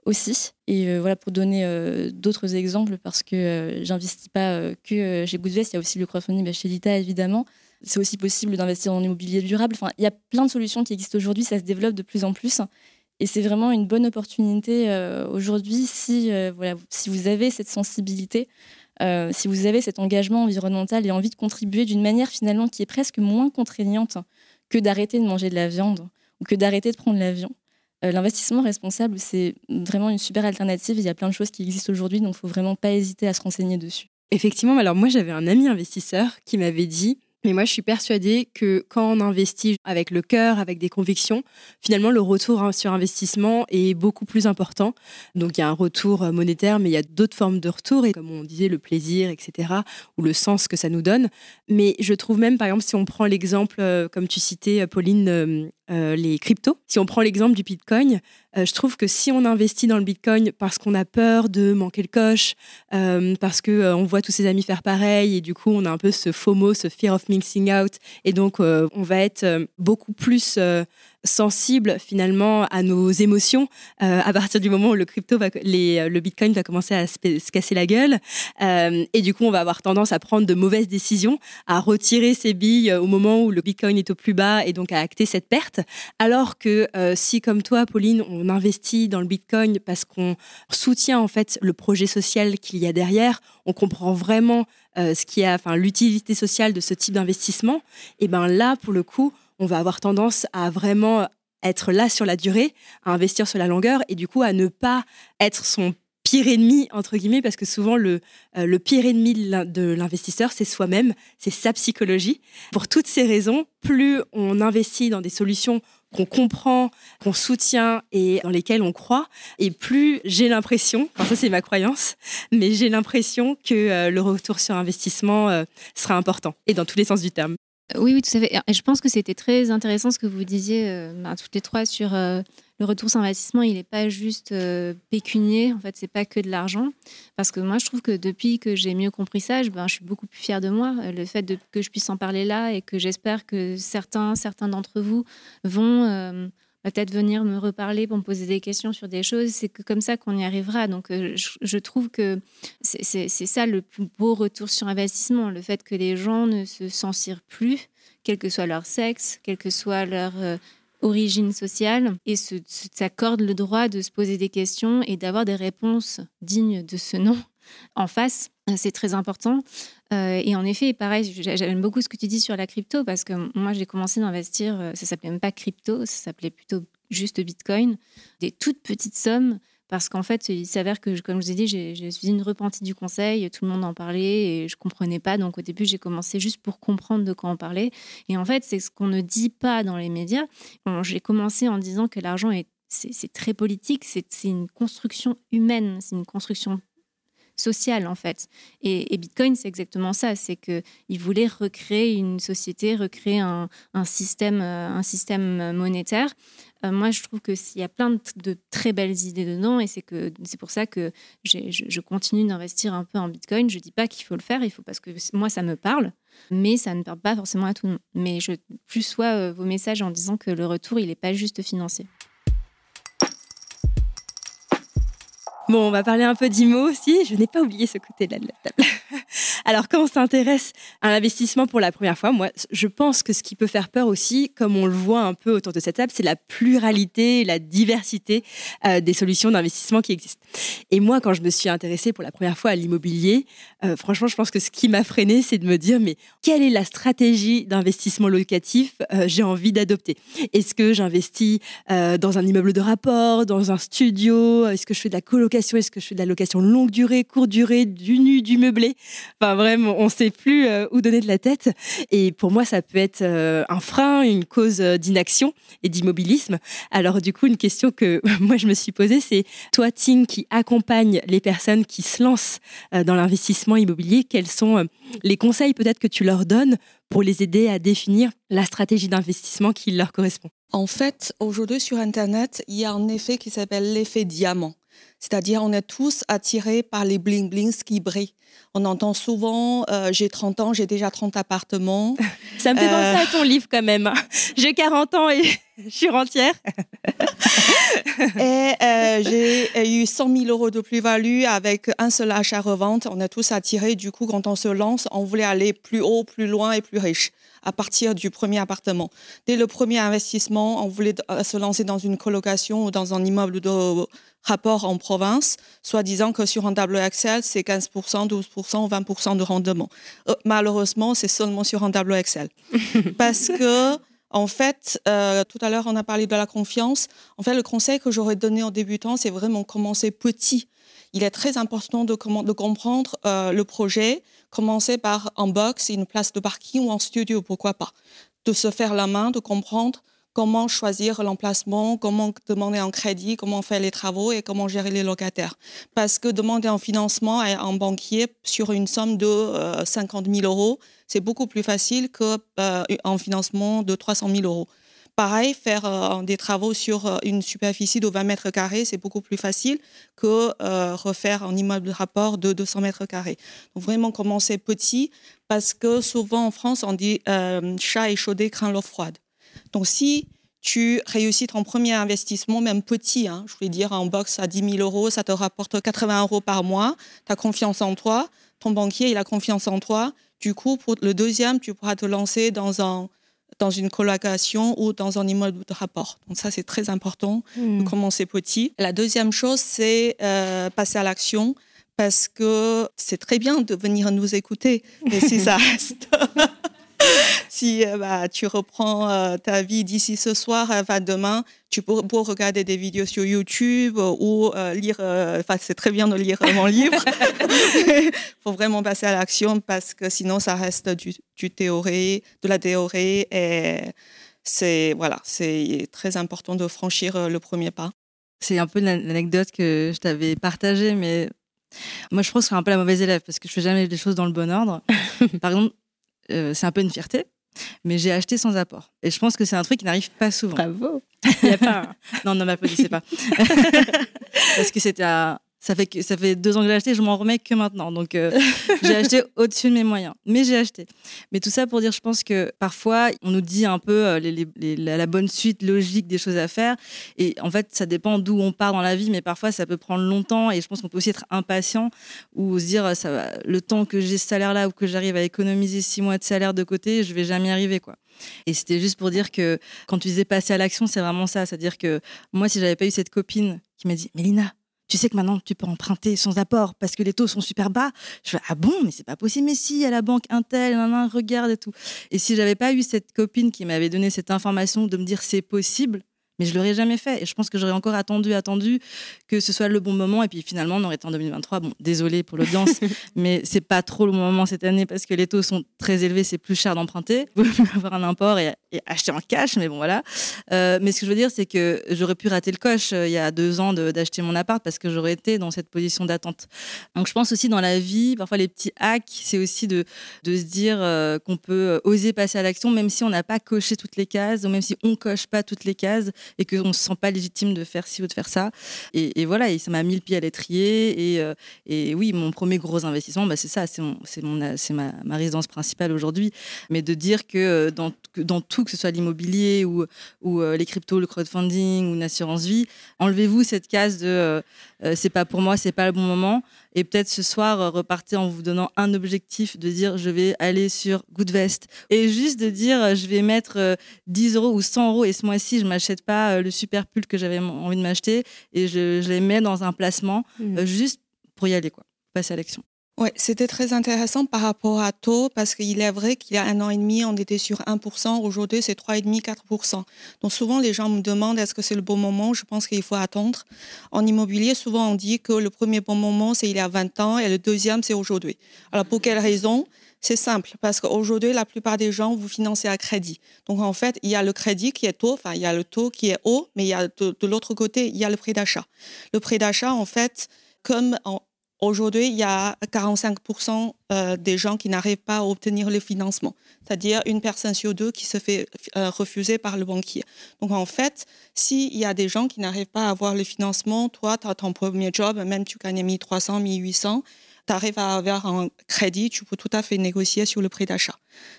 aussi. Et euh, voilà, pour donner euh, d'autres exemples, parce que euh, j'investis pas que chez Goodvest, il y a aussi le crowdfunding bah, chez Lita, évidemment. C'est aussi possible d'investir en immobilier durable. Enfin, il y a plein de solutions qui existent aujourd'hui, ça se développe de plus en plus. Et c'est vraiment une bonne opportunité aujourd'hui si, voilà, si vous avez cette sensibilité, si vous avez cet engagement environnemental et envie de contribuer d'une manière finalement qui est presque moins contraignante que d'arrêter de manger de la viande ou que d'arrêter de prendre l'avion. Euh, L'investissement responsable, c'est vraiment une super alternative. Il y a plein de choses qui existent aujourd'hui, donc il ne faut vraiment pas hésiter à se renseigner dessus. Effectivement, alors moi j'avais un ami investisseur qui m'avait dit mais moi, je suis persuadée que quand on investit avec le cœur, avec des convictions, finalement, le retour sur investissement est beaucoup plus important. Donc, il y a un retour euh, monétaire, mais il y a d'autres formes de retour, et comme on disait, le plaisir, etc., ou le sens que ça nous donne. Mais je trouve même, par exemple, si on prend l'exemple, euh, comme tu citais, euh, les cryptos, si on prend l'exemple du Bitcoin, je trouve que si on investit dans le Bitcoin parce qu'on a peur de manquer le coche, parce qu'on on voit tous ses amis faire pareil, et du coup, on a un peu ce FOMO, ce fear of mixing out. Et donc, euh, on va être euh, beaucoup plus euh, sensible finalement à nos émotions. À partir du moment où le crypto va, le bitcoin va commencer à se, casser la gueule et du coup on va avoir tendance à prendre de mauvaises décisions à retirer ses billes au moment où le bitcoin est au plus bas et donc à acter cette perte. Alors que si comme toi Pauline on investit dans le bitcoin parce qu'on soutient en fait le projet social qu'il y a derrière on comprend vraiment ce qui a enfin l'utilité sociale de ce type d'investissement et ben là pour le coup on va avoir tendance à vraiment être là sur la durée, à investir sur la longueur et du coup à ne pas être son pire ennemi, entre guillemets, parce que souvent le, euh, pire ennemi de l'investisseur, c'est soi-même, c'est sa psychologie. Pour toutes ces raisons, plus on investit dans des solutions qu'on comprend, qu'on soutient et dans lesquelles on croit, et plus j'ai l'impression, enfin ça c'est ma croyance, mais j'ai l'impression que euh, le retour sur investissement euh, sera important, et dans tous les sens du terme. Oui, oui, tout à fait. Et je pense que c'était très intéressant ce que vous disiez euh, ben, toutes les trois sur euh, le retour sur investissement. Il n'est pas juste euh, pécunier, en fait, c'est pas que de l'argent. Parce que moi, je trouve que depuis que j'ai mieux compris ça, je, ben, suis beaucoup plus fière de moi. Le fait que je puisse en parler là et que j'espère que certains, certains d'entre vous vont peut-être venir me reparler pour me poser des questions sur des choses. C'est comme ça qu'on y arrivera. Donc, euh, je, trouve que c'est ça le plus beau retour sur investissement, le fait que les gens ne se censurent plus, quel que soit leur sexe, quelle que soit leur euh, origine sociale, et s'accordent le droit de se poser des questions et d'avoir des réponses dignes de ce nom en face. C'est très important. Euh, et en effet, pareil, j'aime beaucoup ce que tu dis sur la crypto parce que moi, j'ai commencé d'investir, euh, ça s'appelait même pas crypto, ça s'appelait plutôt juste Bitcoin, des toutes petites sommes. Parce qu'en fait, il s'avère que, comme je vous ai dit, je suis une repentie du conseil, tout le monde en parlait et je comprenais pas. Donc au début, j'ai commencé juste pour comprendre de quoi on parlait. Et en fait, c'est ce qu'on ne dit pas dans les médias. j'ai commencé en disant que l'argent est c'est très politique, c'est une construction humaine, c'est une construction social en fait. Et, Bitcoin, c'est exactement ça, c'est qu'il voulait recréer une société, recréer un, système, euh, un système monétaire. Euh, moi, je trouve qu'il y a plein de, très belles idées dedans et c'est que c'est pour ça que je, continue d'investir un peu en Bitcoin. Je dis pas qu'il faut le faire, il faut parce que moi, ça me parle. Mais ça ne parle pas forcément à tout le monde. Mais je plus sois euh, vos messages en disant que le retour, il n'est pas juste financier. Bon, on va parler un peu d'IMO aussi. Je n'ai pas oublié ce côté-là de la table. Alors, quand on s'intéresse à l'investissement pour la première fois, moi, je pense que ce qui peut faire peur aussi, comme on le voit un peu autour de cette table, c'est la pluralité, la diversité euh, des solutions d'investissement qui existent. Et moi, quand je me suis intéressée pour la première fois à l'immobilier, euh, franchement, je pense que ce qui m'a freiné, c'est de me dire, mais quelle est la stratégie d'investissement locatif euh, j'ai envie d'adopter? Est-ce que j'investis dans un immeuble de rapport, dans un studio? Est-ce que je fais de la colocation? Est-ce que je fais de la location longue durée, courte durée, du nu, du meublé? Vraiment, on ne sait plus euh, où donner de la tête. Et pour moi, ça peut être euh, un frein, une cause euh, d'inaction et d'immobilisme. Alors, du coup, une question que moi, je me suis posée, c'est toi, Ting, qui accompagne les personnes qui se lancent dans l'investissement immobilier, quels sont les conseils peut-être que tu leur donnes pour les aider à définir la stratégie d'investissement qui leur correspond? En fait, aujourd'hui sur Internet, il y a un effet qui s'appelle l'effet diamant. C'est-à-dire, on est tous attirés par les bling-blings qui brillent. On entend souvent euh, j'ai 30 ans, j'ai déjà 30 appartements. Ça me fait penser à ton livre quand même. J'ai 40 ans et je suis rentière. et euh, j'ai eu 100 000 euros de plus-value avec un seul achat-revente. On est tous attirés. Du coup, quand on se lance, on voulait aller plus haut, plus loin et plus riche à partir du premier appartement. Dès le premier investissement, on voulait euh, se lancer dans une colocation ou dans un immeuble de rapport en province, soit disant que sur un tableau Excel, c'est 15%, 12% ou 20% de rendement. Euh, malheureusement, c'est seulement sur un tableau Excel. Parce que, en fait, euh, tout à l'heure, on a parlé de la confiance. En fait, le conseil que j'aurais donné aux débutants, c'est vraiment commencer petit il est très important de, comprendre euh, le projet, commencer par un box, une place de parking ou un studio, pourquoi pas. De se faire la main, de comprendre comment choisir l'emplacement, comment demander un crédit, comment faire les travaux et comment gérer les locataires. Parce que demander un financement à un banquier sur une somme de 50 000 euros, c'est beaucoup plus facile qu'un euh, financement de 300 000 euros. Pareil, faire euh, des travaux sur euh, une superficie de 20 mètres carrés, c'est beaucoup plus facile que refaire un immeuble de rapport de 200 mètres carrés. Donc vraiment commencer petit, parce que souvent en France, on dit chat échaudé craint l'eau froide. Donc, si tu réussis ton premier investissement, même petit, hein, je voulais dire en box à 10 000 euros, ça te rapporte 80 euros par mois, tu as confiance en toi, ton banquier, il a confiance en toi. Du coup, pour le deuxième, tu pourras te lancer dans, un, dans une colocation ou dans un immeuble de rapport. Donc ça, c'est très important de hmm. commencer petit. La deuxième chose, c'est euh, passer à l'action parce que c'est très bien de venir nous écouter, mais si ça reste si euh, bah, tu reprends euh, ta vie d'ici ce soir, va demain, tu peux, regarder des vidéos sur YouTube ou euh, lire. Enfin, c'est très bien de lire mon livre. Il faut vraiment passer à l'action parce que sinon, ça reste du, du théorie, de la théorie et c'est voilà, c'est très important de franchir le premier pas. C'est un peu l'anecdote que je t'avais partagée, mais moi, je pense que je suis un peu la mauvaise élève parce que je fais jamais les choses dans le bon ordre. Par exemple, c'est un peu une fierté mais j'ai acheté sans apport. Et je pense que c'est un truc qui n'arrive pas souvent. Bravo. Il y a pas. non, ne m'applaudissez pas. Parce que c'était à ça fait, que, ça fait deux ans que j'ai acheté, je m'en remets que maintenant. Donc, euh, j'ai acheté au-dessus de mes moyens. Mais j'ai acheté. Mais tout ça pour dire, je pense que parfois, on nous dit un peu euh, la, bonne suite logique des choses à faire. Et en fait, ça dépend d'où on part dans la vie, mais parfois, ça peut prendre longtemps. Et je pense qu'on peut aussi être impatient ou se dire, ça va, le temps que j'ai ce salaire-là ou que j'arrive à économiser six mois de salaire de côté, je vais jamais y arriver. quoi. Et c'était juste pour dire que quand tu disais passer à l'action, c'est vraiment ça. C'est-à-dire que moi, si j'avais pas eu cette copine qui m'a dit, Mélina, tu sais que maintenant tu peux emprunter sans apport parce que les taux sont super bas. Je fais ah bon, mais c'est pas possible. Mais si à la banque Intel, nan, regarde et tout. Et si j'avais pas eu cette copine qui m'avait donné cette information de me dire c'est possible, mais je l'aurais jamais fait. Et je pense que j'aurais encore attendu, attendu que ce soit le bon moment. Et puis finalement, on aurait été en 2023. Bon, désolé pour l'audience, mais c'est pas trop le bon moment cette année parce que les taux sont très élevés, c'est plus cher d'emprunter. Vous pouvez avoir un import et, acheter en cash, mais bon, voilà. Euh, mais ce que je veux dire, c'est que j'aurais pu rater le coche euh, il y a deux ans d'acheter mon appart parce que j'aurais été dans cette position d'attente. Donc je pense aussi dans la vie, parfois les petits hacks, c'est aussi de, de se dire euh, qu'on peut oser passer à l'action, même si on n'a pas coché toutes les cases, ou même si on coche pas toutes les cases et qu'on ne se sent pas légitime de faire ci ou de faire ça. Et, voilà, ça m'a mis le pied à l'étrier. Et, euh, oui, mon premier gros investissement, bah, c'est ça, c'est mon, ma, résidence principale aujourd'hui. Mais de dire que euh, dans, tout, que ce soit l'immobilier ou, ou euh, les cryptos, le crowdfunding ou une assurance vie, enlevez-vous cette case de c'est pas pour moi, c'est pas le bon moment et peut-être ce soir euh, repartir en vous donnant un objectif de dire je vais aller sur Goodvest. Et juste de dire euh, je vais mettre 10 euh, euros ou 100 euros et ce mois-ci je m'achète pas le super pull que j'avais envie de m'acheter et je, les mets dans un placement mmh. juste pour y aller quoi. Passer à l'action oui, c'était très intéressant par rapport à taux, parce qu'il est vrai qu'il y a un an et demi, on était sur 1%, aujourd'hui c'est 3,5, 4%. Donc souvent les gens me demandent est-ce que c'est le bon moment, je pense qu'il faut attendre. En immobilier, souvent on dit que le premier bon moment c'est il y a 20 ans et le deuxième c'est aujourd'hui. Alors pour quelle raison? C'est simple, parce qu'aujourd'hui, la plupart des gens, vous financez à crédit. Donc, en fait, il y a le crédit qui est taux, enfin, il y a le taux qui est haut, mais il y a de, de l'autre côté, il y a le prix d'achat. Le prix d'achat, en fait, comme en, Aujourd'hui, il y a 45% euh, des gens qui n'arrivent pas à obtenir le financement, c'est-à-dire une personne sur deux qui se fait euh, refuser par le banquier. Donc en fait, s'il y a des gens qui n'arrivent pas à avoir le financement, toi, tu as ton premier job, même tu gagnes 1300, 1800, tu arrives à avoir un crédit, tu peux tout à fait négocier sur le prix d'achat.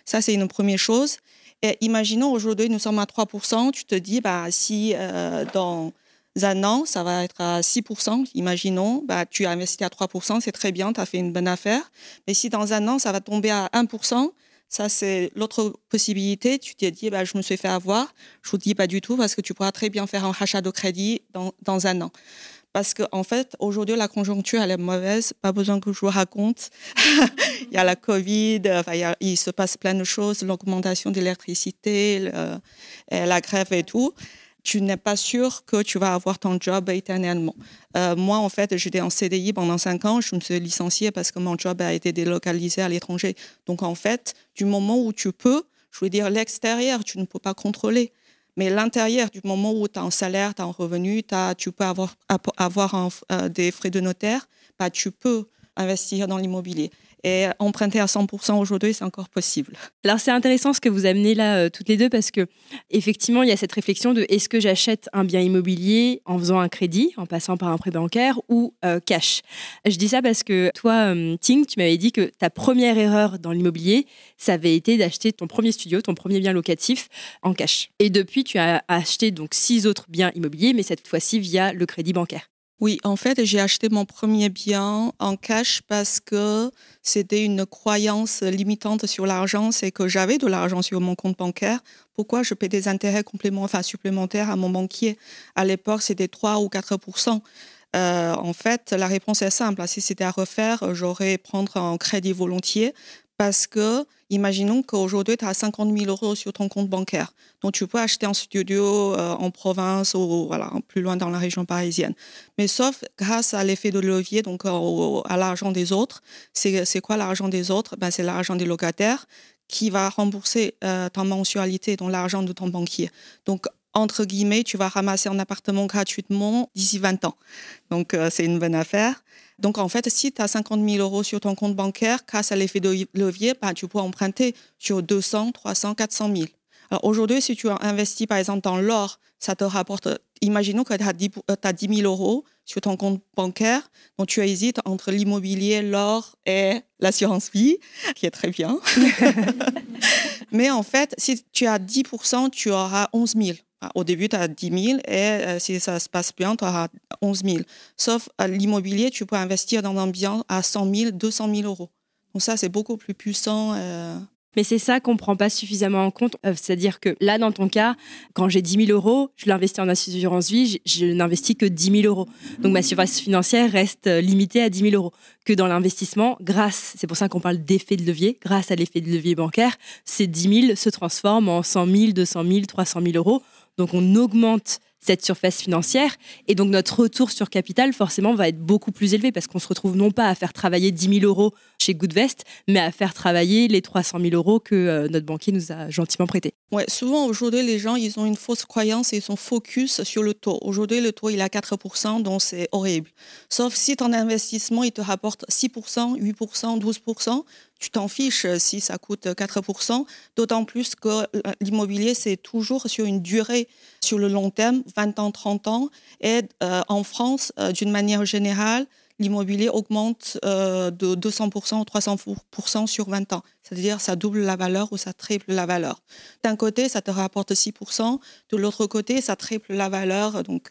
Ça, c'est une première chose. Et imaginons aujourd'hui, nous sommes à 3%, tu te dis, bah, si euh, dans un an, ça va être à 6%. Imaginons, bah, tu as investi à 3%, c'est très bien, tu as fait une bonne affaire. Mais si dans un an, ça va tomber à 1%, ça, c'est l'autre possibilité. Tu t'es dit, bah, je me suis fait avoir. Je vous dis pas du tout parce que tu pourras très bien faire un rachat de crédit dans, dans un an. Parce qu'en en fait, aujourd'hui, la conjoncture, elle est mauvaise. Pas besoin que je vous raconte. il y a la Covid, enfin, il, se passe plein de choses, l'augmentation de l'électricité, la grève et tout. Tu n'es pas sûr que tu vas avoir ton job éternellement. Euh, moi, en fait, j'étais en CDI pendant cinq ans. Je me suis licenciée parce que mon job a été délocalisé à l'étranger. Donc, en fait, du moment où tu peux, je veux dire, l'extérieur, tu ne peux pas contrôler. Mais l'intérieur, du moment où tu as un salaire, tu as un revenu, as, tu peux avoir, avoir euh, des frais de notaire, bah, tu peux investir dans l'immobilier. Et emprunter à 100% aujourd'hui, c'est encore possible. Alors c'est intéressant ce que vous amenez là euh, toutes les deux parce que effectivement, il y a cette réflexion de est-ce que j'achète un bien immobilier en faisant un crédit, en passant par un prêt bancaire ou euh, cash? Je dis ça parce que toi, euh, Ting, tu m'avais dit que ta première erreur dans l'immobilier, ça avait été d'acheter ton premier studio, ton premier bien locatif en cash. Et depuis, tu as acheté donc six autres biens immobiliers, mais cette fois-ci via le crédit bancaire. Oui, en fait, j'ai acheté mon premier bien en cash parce que c'était une croyance limitante sur l'argent, c'est que j'avais de l'argent sur mon compte bancaire. Pourquoi je paie des intérêts complémentaires, enfin supplémentaires à mon banquier? À l'époque, c'était 3 ou 4% euh, en fait, la réponse est simple. Si c'était à refaire, j'aurais prendre un crédit volontiers parce que, imaginons qu'aujourd'hui, tu as 50 000 euros sur ton compte bancaire. Donc, tu peux acheter un studio euh, en province ou voilà, plus loin dans la région parisienne. Mais sauf grâce à l'effet de levier, donc euh, à l'argent des autres. C'est quoi l'argent des autres? Ben, C'est l'argent des locataires qui va rembourser euh, ta mensualité, donc l'argent de ton banquier. Donc, entre guillemets, tu vas ramasser un appartement gratuitement d'ici 20 ans. Donc, c'est une bonne affaire. Donc, en fait, si tu as 50 000 euros sur ton compte bancaire, grâce à l'effet de levier, ben, tu peux emprunter sur 200, 300, 400 000. Alors, aujourd'hui, si tu investis, par exemple, dans l'or, ça te rapporte, imaginons que tu as, 10, 10 000 euros sur ton compte bancaire, donc tu hésites entre l'immobilier, l'or et l'assurance vie, qui est très bien. Mais en fait, si tu as 10%, tu auras 11 000. Ah, au début, tu as 10 000 et euh, si ça se passe bien, tu auras 11 000. Sauf l'immobilier, tu peux investir dans un bien à 100 000, 200 000 euros. Donc ça, c'est beaucoup plus puissant. Euh. Mais c'est ça qu'on ne prend pas suffisamment en compte. Euh, c'est-à-dire que là, dans ton cas, quand j'ai 10 000 euros, je l'investis en assurance vie, je, n'investis que 10 000 euros. Donc ma surface financière reste limitée à 10 000 euros. Que dans l'investissement, grâce, c'est pour ça qu'on parle d'effet de levier, grâce à l'effet de levier bancaire, ces 10 000 se transforment en 100 000, 200 000, 300 000 euros donc on augmente cette surface financière et donc notre retour sur capital forcément va être beaucoup plus élevé parce qu'on se retrouve non pas à faire travailler 10 000 euros chez Goodvest, mais à faire travailler les 300 000 euros que euh, notre banquier nous a gentiment prêtés. Ouais, souvent aujourd'hui les gens ils ont une fausse croyance et ils sont focus sur le taux. Aujourd'hui le taux il est à 4%, donc c'est horrible. Sauf si ton investissement il te rapporte 6%, 8%, 12%, tu t'en fiches si ça coûte 4%, d'autant plus que l'immobilier, c'est toujours sur une durée, sur le long terme, 20 ans, 30 ans. Et euh, en France, euh, d'une manière générale, l'immobilier augmente de 200% ou 300% sur 20 ans. C'est-à-dire ça double la valeur ou ça triple la valeur. D'un côté, ça te rapporte 6%, de l'autre côté, ça triple la valeur. Donc,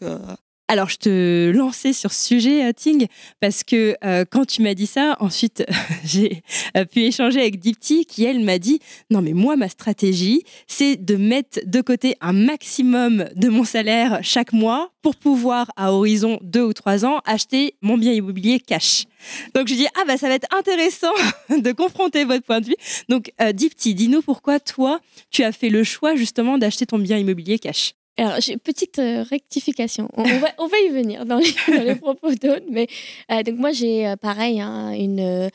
alors, je te lançais sur ce sujet, euh, Ting, parce que euh, quand tu m'as dit ça, ensuite, j'ai euh, pu échanger avec Dipti, qui, elle, m'a dit Non, mais moi, ma stratégie, c'est de mettre de côté un maximum de mon salaire chaque mois pour pouvoir, à horizon deux ou trois ans, acheter mon bien immobilier cash. Donc, je dis Ah, bah, ça va être intéressant de confronter votre point de vue. Donc, Dipti, dis-nous pourquoi, toi, tu as fait le choix, justement, d'acheter ton bien immobilier cash. Alors, j'ai petite euh, rectification. On, va, on, va, y venir dans les, dans les propos d'autres. Mais euh, donc, moi, j'ai euh, pareil hein, une,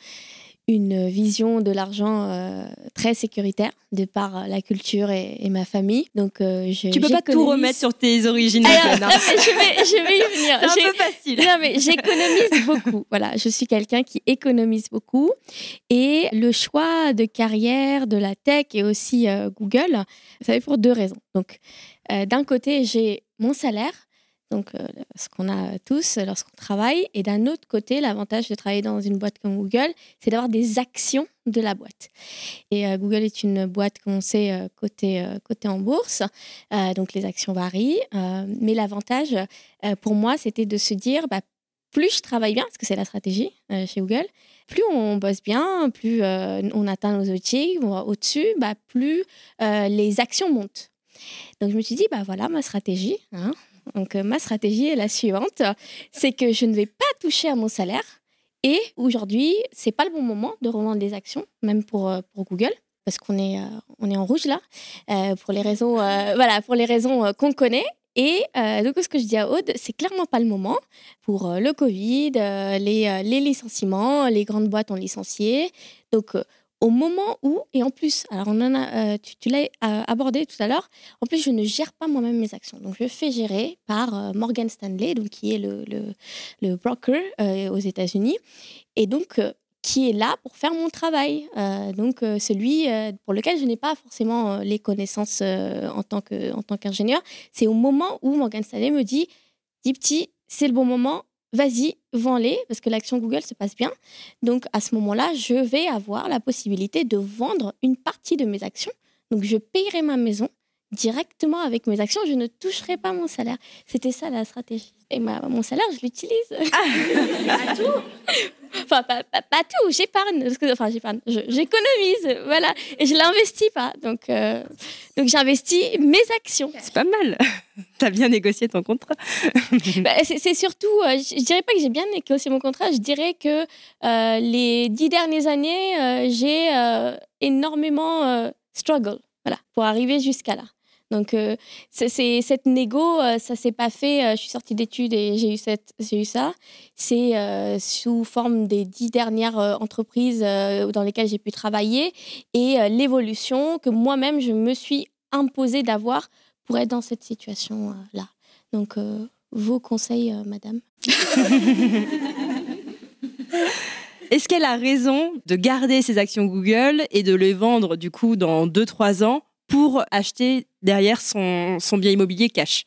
une vision de l'argent très sécuritaire de par la culture et, ma famille. Donc, je, tu peux pas tout remettre sur tes origines. Alors, je, vais, je vais y venir. C'est un peu facile. Non, mais j'économise beaucoup. Voilà, je suis quelqu'un qui économise beaucoup. Et le choix de carrière de la tech et aussi Google, ça fait pour deux raisons. Donc, euh, d'un côté, j'ai mon salaire, donc euh, ce qu'on a tous lorsqu'on travaille, et d'un autre côté, l'avantage de travailler dans une boîte comme Google, c'est d'avoir des actions de la boîte. Et euh, Google est une boîte, comme on sait, côté en bourse, donc les actions varient, mais l'avantage pour moi, c'était de se dire, bah, plus je travaille bien, parce que c'est la stratégie chez Google, plus on bosse bien, plus on atteint nos objectifs, au-dessus, bah, plus les actions montent. Donc je me suis dit, bah voilà ma stratégie. Hein. Donc euh, ma stratégie est la suivante, c'est que je ne vais pas toucher à mon salaire. Et aujourd'hui, c'est pas le bon moment de revendre des actions, même pour, euh, pour Google, parce qu'on est, euh, on est en rouge là, pour les raisons, voilà, pour les raisons qu'on connaît. Et donc, ce que je dis à Aude, c'est clairement pas le moment pour le Covid, les, les licenciements, les grandes boîtes ont licencié. Donc, au moment où, et en plus, alors on a, euh, tu, l'as euh, abordé tout à l'heure, en plus, je ne gère pas moi-même mes actions. Donc, je fais gérer par euh, Morgan Stanley, donc, qui est le, le, broker aux États-Unis. Et donc, qui est là pour faire mon travail. Donc, celui pour lequel je n'ai pas forcément les connaissances en tant qu'ingénieur. C'est au moment où Morgan Stanley me dit Dis petit, c'est le bon moment, vas-y, vends-les, parce que l'action Google se passe bien. Donc, à ce moment-là, je vais avoir la possibilité de vendre une partie de mes actions. Donc, je payerai ma maison directement avec mes actions, je ne toucherai pas mon salaire. C'était ça la stratégie. Et ma- mon salaire, je l'utilise. pas tout. Enfin, pas, pas- pas tout, j'épargne. Enfin, j'épargne. J'économise, voilà. Et je l'investis pas. Donc, euh, donc j'investis mes actions. C'est pas mal. T'as bien négocié ton contrat. Bah, c'est surtout, euh, je dirais pas que j'ai bien négocié mon contrat, je dirais que euh, les dix dernières années, euh, j'ai énormément struggle voilà, pour arriver jusqu'à là. Donc, euh, c'est- cette négo, euh, ça s'est pas fait. euh, je suis sortie d'études et j'ai eu, ça. C'est euh, sous forme des dix dernières entreprises dans lesquelles j'ai pu travailler et l'évolution que moi-même, je me suis imposée d'avoir pour être dans cette situation-là. Donc, vos conseils, madame Est-ce qu'elle a raison de garder ses actions Google et de les vendre du coup dans 2-3 ans pour acheter derrière son, son bien immobilier cash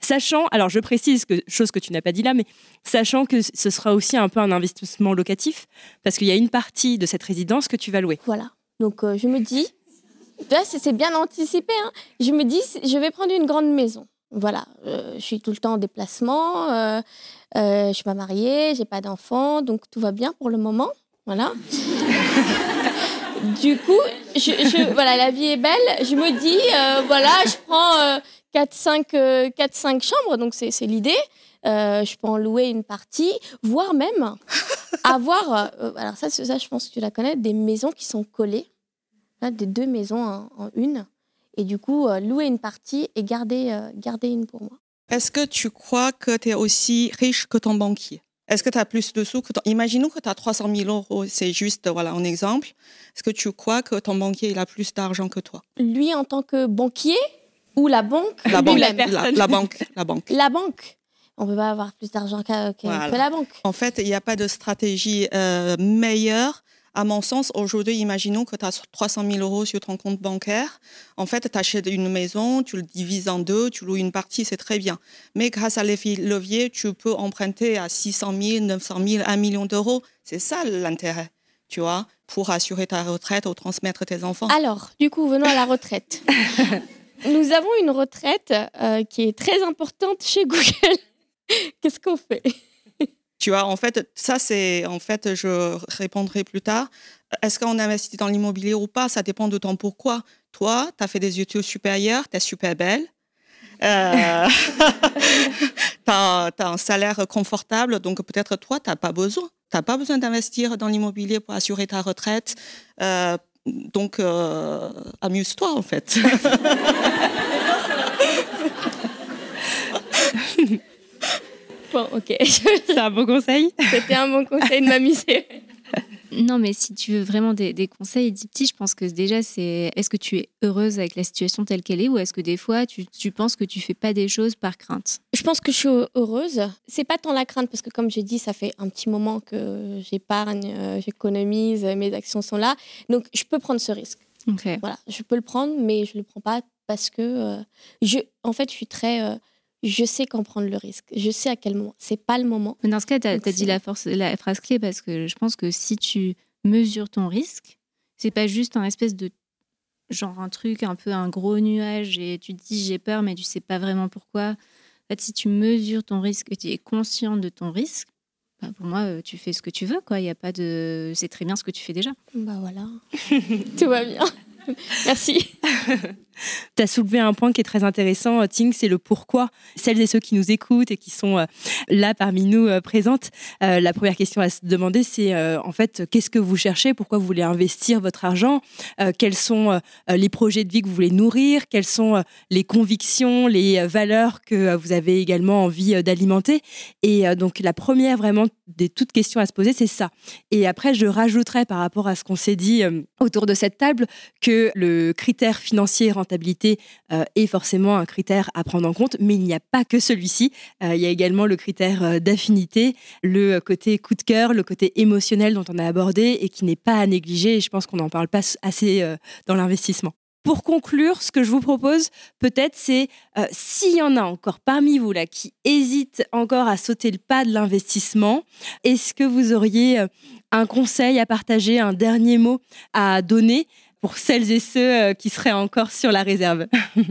Sachant, alors je précise que chose que tu n'as pas dit là, mais sachant que ce sera aussi un peu un investissement locatif, parce qu'il y a une partie de cette résidence que tu vas louer. Voilà. Donc, euh, je me dis, là, c'est bien anticipé. hein. Je me dis, je vais prendre une grande maison. Voilà. Euh, je suis tout le temps en déplacement. Euh, euh, je suis pas mariée, j'ai pas d'enfant, donc tout va bien pour le moment. Voilà. du coup, je, je- voilà, la vie est belle. Je me dis, euh, voilà, je prends 4-5 chambres, donc c'est l'idée. Euh, je peux en louer une partie, voire même avoir, euh, alors ça, ça, je pense que tu la connais, des maisons qui sont collées, hein, des deux maisons en, en une, et du coup, euh, louer une partie et garder, euh, garder une pour moi. Est-ce que tu crois que tu es aussi riche que ton banquier? Est-ce que tu as plus de sous que ton... Imaginons que tu as 300 000 euros, c'est juste voilà, un exemple. Est-ce que tu crois que ton banquier il a plus d'argent que toi? Lui, en tant que banquier, ou la banque, La ou banque, la, la, la banque, la banque. la banque. On peut pas avoir plus d'argent qu'à- que, Voilà. que la banque. En fait, il n'y a pas de stratégie euh, meilleure. À mon sens, aujourd'hui, imaginons que tu as 300 000 euros sur ton compte bancaire. En fait, tu achètes une maison, tu le divises en deux, tu loues une partie, c'est très bien. Mais grâce à l'effet levier, tu peux emprunter à 600 000, 900 000, 1 million d'euros. C'est ça l'intérêt, tu vois, pour assurer ta retraite ou transmettre tes enfants. Alors, du coup, venons à la retraite. Nous avons une retraite euh, qui est très importante chez Google. Qu'est-ce qu'on fait? Tu vois, en fait, ça, c'est, en fait, je répondrai plus tard. Est-ce qu'on investit dans l'immobilier ou pas? Ça dépend de ton pourquoi. Toi, tu as fait des études supérieures, tu es super belle. Euh, tu as, un salaire confortable, donc peut-être toi, tu n'as pas besoin. Tu n'as pas besoin d'investir dans l'immobilier pour assurer ta retraite. Euh, donc, euh, amuse-toi, en fait. Bon, ok. C'est un bon conseil? C'était un bon conseil de m'amuser. Non, mais si tu veux vraiment des, des conseils, dis petit, je pense que déjà, c'est est-ce que tu es heureuse avec la situation telle qu'elle est ou est-ce que des fois, tu, tu penses que tu fais pas des choses par crainte? Je pense que je suis heureuse. C'est pas tant la crainte parce que comme j'ai dit, ça fait un petit moment que j'épargne, euh, j'économise, euh, mes actions sont là. Donc je peux prendre ce risque. Ok. Voilà, je peux le prendre, mais je le prends pas parce que euh, je, en fait, je suis très, euh, je sais quand prendre le risque. Je sais à quel moment. C'est pas le moment. Mais dans ce cas, tu as, dit la, force, la phrase clé parce que je pense que si tu mesures ton risque, c'est pas juste un espèce de genre un truc, un peu un gros nuage et tu te dis j'ai peur, mais tu sais pas vraiment pourquoi. En fait, si tu mesures ton risque et tu es consciente de ton risque, bah, pour moi, euh, tu fais ce que tu veux. quoi. Il y a pas de, c'est très bien ce que tu fais déjà. Bah voilà, tout va bien. Merci. Tu as soulevé un point qui est très intéressant, euh, Ting, c'est le pourquoi. Celles et ceux qui nous écoutent et qui sont euh, là parmi nous euh, présentes, la première question à se demander, c'est en fait, qu'est-ce que vous cherchez? Pourquoi vous voulez investir votre argent? Quels sont les projets de vie que vous voulez nourrir? Quelles sont les convictions, les valeurs que vous avez également envie d'alimenter? Et donc, la première vraiment des toutes questions à se poser, c'est ça. Et après, je rajouterais par rapport à ce qu'on s'est dit autour de cette table que le critère financier rentabilité euh, est forcément un critère à prendre en compte, mais il n'y a pas que celui-ci. Euh, il y a également le critère euh, d'affinité, le côté coup de cœur, le côté émotionnel dont on a abordé et qui n'est pas à négliger. Et je pense qu'on n'en parle pas assez dans l'investissement. Pour conclure, ce que je vous propose, peut-être, c'est s'il y en a encore parmi vous là qui hésitent encore à sauter le pas de l'investissement, est-ce que vous auriez un conseil à partager, un dernier mot à donner pour celles et ceux euh, qui seraient encore sur la réserve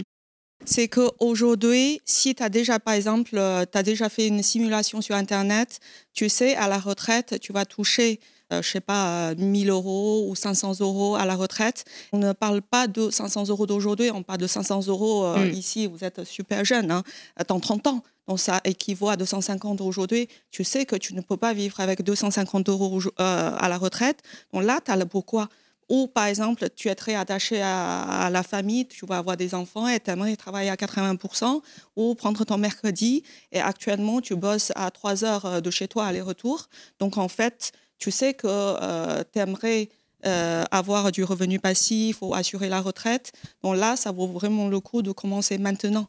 C'est qu'aujourd'hui, si tu as déjà, par exemple, euh, tu as déjà fait une simulation sur Internet, tu sais, à la retraite, tu vas toucher, euh, je sais pas, 1000 euros ou 500 euros à la retraite. On ne parle pas de 500 euros d'aujourd'hui, on parle de 500 euros mm. ici, vous êtes super jeune, hein, dans 30 ans. Donc ça équivaut à 250 aujourd'hui. Tu sais que tu ne peux pas vivre avec 250 euros à la retraite. Donc là, tu as le pourquoi. Ou par exemple, tu es très attaché à, la famille, tu vas avoir des enfants et tu aimerais travailler à 80%, ou prendre ton mercredi et actuellement tu bosses à 3 heures euh, de chez toi aller-retour. Donc en fait, tu sais que euh, tu aimerais euh, avoir du revenu passif ou assurer la retraite. Donc là, ça vaut vraiment le coup de commencer maintenant.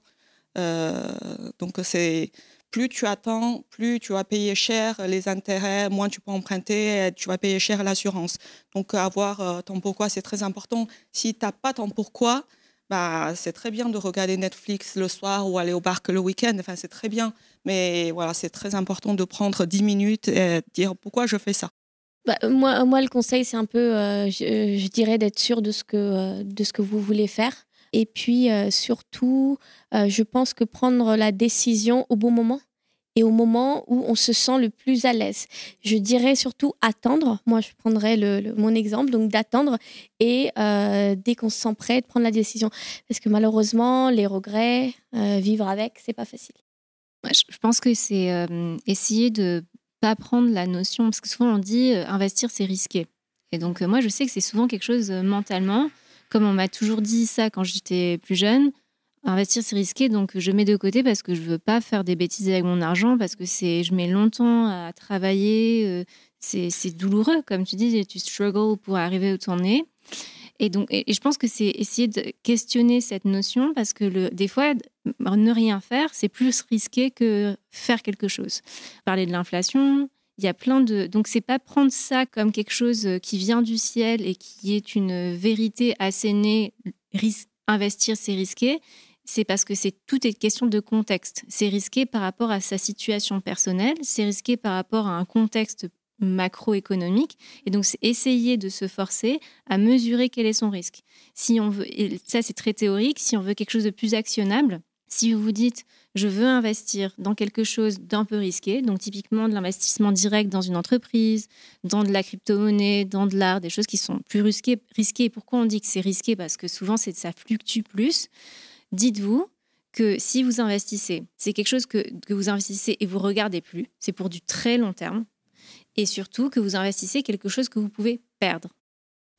donc c'est plus tu attends, plus tu vas payer cher les intérêts, moins tu peux emprunter, tu vas payer cher l'assurance. Donc avoir euh, ton pourquoi, c'est très important. Si tu n'as pas ton pourquoi, bah, c'est très bien de regarder Netflix le soir ou aller au parc le week-end, enfin, c'est très bien. Mais voilà, c'est très important de prendre 10 minutes et dire pourquoi je fais ça. Bah, moi, moi, le conseil, c'est un peu, euh, je, dirais, d'être sûr de ce, que, euh, de ce que vous voulez faire. Et puis euh, surtout, euh, je pense que prendre la décision au bon moment et au moment où on se sent le plus à l'aise. Je dirais surtout attendre. Moi, je prendrais mon exemple, donc d'attendre et euh, dès qu'on se sent prêt, de prendre la décision. Parce que malheureusement, les regrets, vivre avec, c'est pas facile. je pense que c'est essayer de pas prendre la notion, parce que souvent on dit investir, c'est risqué. Et donc moi, je sais que c'est souvent quelque chose mentalement comme on m'a toujours dit ça quand j'étais plus jeune, investir c'est risqué, donc je mets de côté parce que je veux pas faire des bêtises avec mon argent, parce que c'est, je mets longtemps à travailler, euh, c'est, douloureux, comme tu dis, tu struggles pour arriver où tu en es. Et donc, et, je pense que c'est essayer de questionner cette notion parce que le, des fois, ne rien faire, c'est plus risqué que faire quelque chose. Parler de l'inflation, il y a plein de. Donc, c'est pas prendre ça comme quelque chose euh, qui vient du ciel et qui est une vérité assénée. Investir, c'est risqué. C'est parce que c'est tout est question de contexte. C'est risqué par rapport à sa situation personnelle. C'est risqué par rapport à un contexte macroéconomique. Et donc, c'est essayer de se forcer à mesurer quel est son risque. Si on veut, ça c'est très théorique, si on veut quelque chose de plus actionnable, si vous vous dites, je veux investir dans quelque chose d'un peu risqué, donc typiquement de l'investissement direct dans une entreprise, dans de la crypto-monnaie, dans de l'art, des choses qui sont plus risquées. risquées. Pourquoi on dit que c'est risqué? Parce que souvent, c'est ça fluctue plus. Dites-vous que si vous investissez, c'est quelque chose que, que vous investissez et vous regardez plus, c'est pour du très long terme, et surtout que vous investissez quelque chose que vous pouvez perdre.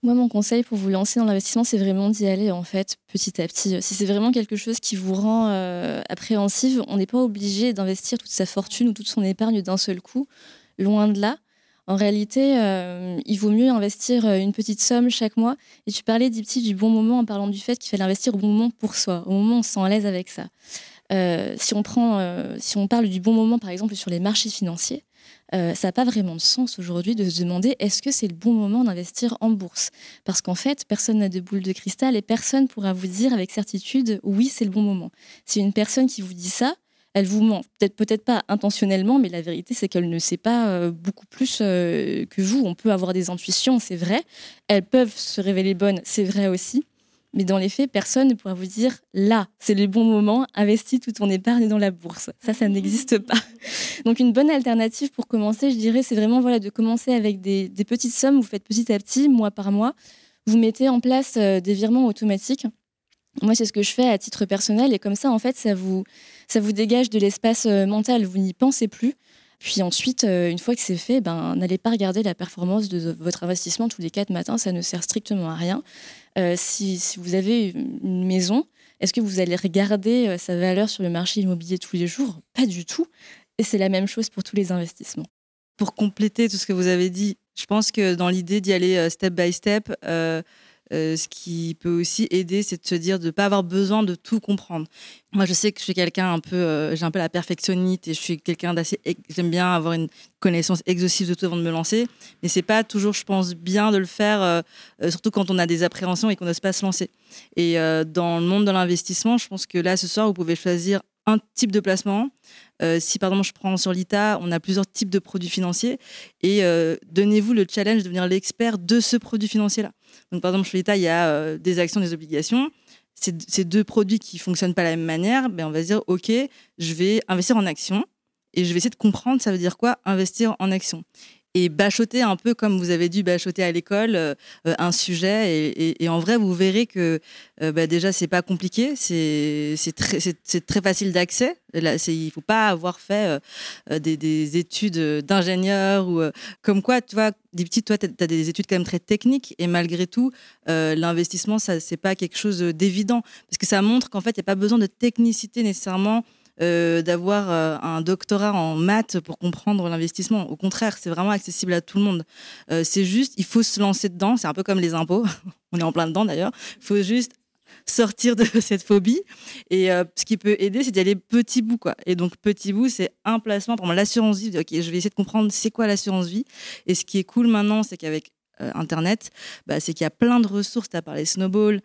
Moi, mon conseil pour vous lancer dans l'investissement, c'est vraiment d'y aller en fait petit à petit. Si c'est vraiment quelque chose qui vous rend euh, appréhensive, on n'est pas obligé d'investir toute sa fortune ou toute son épargne d'un seul coup. Loin de là. En réalité, euh, il vaut mieux investir euh, une petite somme chaque mois. Et tu parlais, Dipti, du bon moment en parlant du fait qu'il fallait investir au bon moment pour soi, au moment où on se sent à l'aise avec ça. si, on prend, si on parle du bon moment, par exemple, sur les marchés financiers, euh, ça n'a pas vraiment de sens aujourd'hui de se demander est-ce que c'est le bon moment d'investir en bourse? Parce qu'en fait, personne n'a de boule de cristal et personne pourra vous dire avec certitude oui, c'est le bon moment. Si une personne qui vous dit ça, elle vous ment. Peut-être peut-être pas intentionnellement, mais la vérité, c'est qu'elle ne sait pas euh, beaucoup plus euh, que vous. On peut avoir des intuitions, c'est vrai. Elles peuvent se révéler bonnes, c'est vrai aussi. Mais dans les faits, personne ne pourra vous dire là, c'est le bon moment, investis toute ton épargne dans la bourse. Ça, ça n'existe pas. Donc, une bonne alternative pour commencer, je dirais, c'est vraiment voilà, de commencer avec des, petites sommes. Vous faites petit à petit, mois par mois. vous mettez en place euh, des virements automatiques. Moi, c'est ce que je fais à titre personnel et comme ça, en fait, ça vous, ça vous dégage de l'espace euh, mental. Vous n'y pensez plus. Puis ensuite, euh, une fois que c'est fait, ben, n'allez pas regarder la performance de votre investissement tous les quatre matins. Ça ne sert strictement à rien. si, si, vous avez une maison, est-ce que vous allez regarder sa valeur sur le marché immobilier tous les jours? Pas du tout. Et c'est la même chose pour tous les investissements. Pour compléter tout ce que vous avez dit, je pense que dans l'idée d'y aller euh, step by step, euh, euh, ce qui peut aussi aider, c'est de se dire de ne pas avoir besoin de tout comprendre. Moi, je sais que je suis quelqu'un un peu, j'ai un peu la perfectionnite et je suis quelqu'un d'assez, j'aime bien avoir une connaissance exhaustive de tout avant de me lancer, mais c'est pas toujours, je pense, bien de le faire, surtout quand on a des appréhensions et qu'on n'ose pas se lancer. Et dans le monde de l'investissement, je pense que là, ce soir, vous pouvez choisir un type de placement. Euh, si par exemple je prends sur l'ITA, on a plusieurs types de produits financiers et euh, donnez-vous le challenge de devenir l'expert de ce produit financier-là. Donc par exemple sur l'ITA, il y a euh, des actions, des obligations. Ces deux produits qui fonctionnent pas de la même manière, ben on va se dire ok, je vais investir en actions et je vais essayer de comprendre ça veut dire quoi investir en actions et bachoter un peu comme vous avez dû bachoter à l'école euh, euh, un sujet et, en vrai vous verrez que euh, bah, déjà c'est pas compliqué c'est très facile d'accès. Il faut pas avoir fait des, études d'ingénieur ou comme quoi tu vois des petites toi tu as, des études quand même très techniques et malgré tout l'investissement ça c'est pas quelque chose d'évident. Parce que ça montre qu'en fait il n'y a pas besoin de technicité nécessairement euh, d'avoir euh, un doctorat en maths pour comprendre l'investissement. Au contraire, c'est vraiment accessible à tout le monde. Euh, c'est juste, il faut se lancer dedans. C'est un peu comme les impôts. On est en plein dedans d'ailleurs. Il faut juste sortir de cette phobie. Et ce qui peut aider, c'est d'y aller petit bout. Quoi. Et donc, petit bout, c'est un placement. Par l'assurance vie, ok, je vais essayer de comprendre c'est quoi l'assurance vie. Et ce qui est cool maintenant, c'est qu'avec Internet, bah, c'est qu'il y a plein de ressources. Tu as parlé Snowball,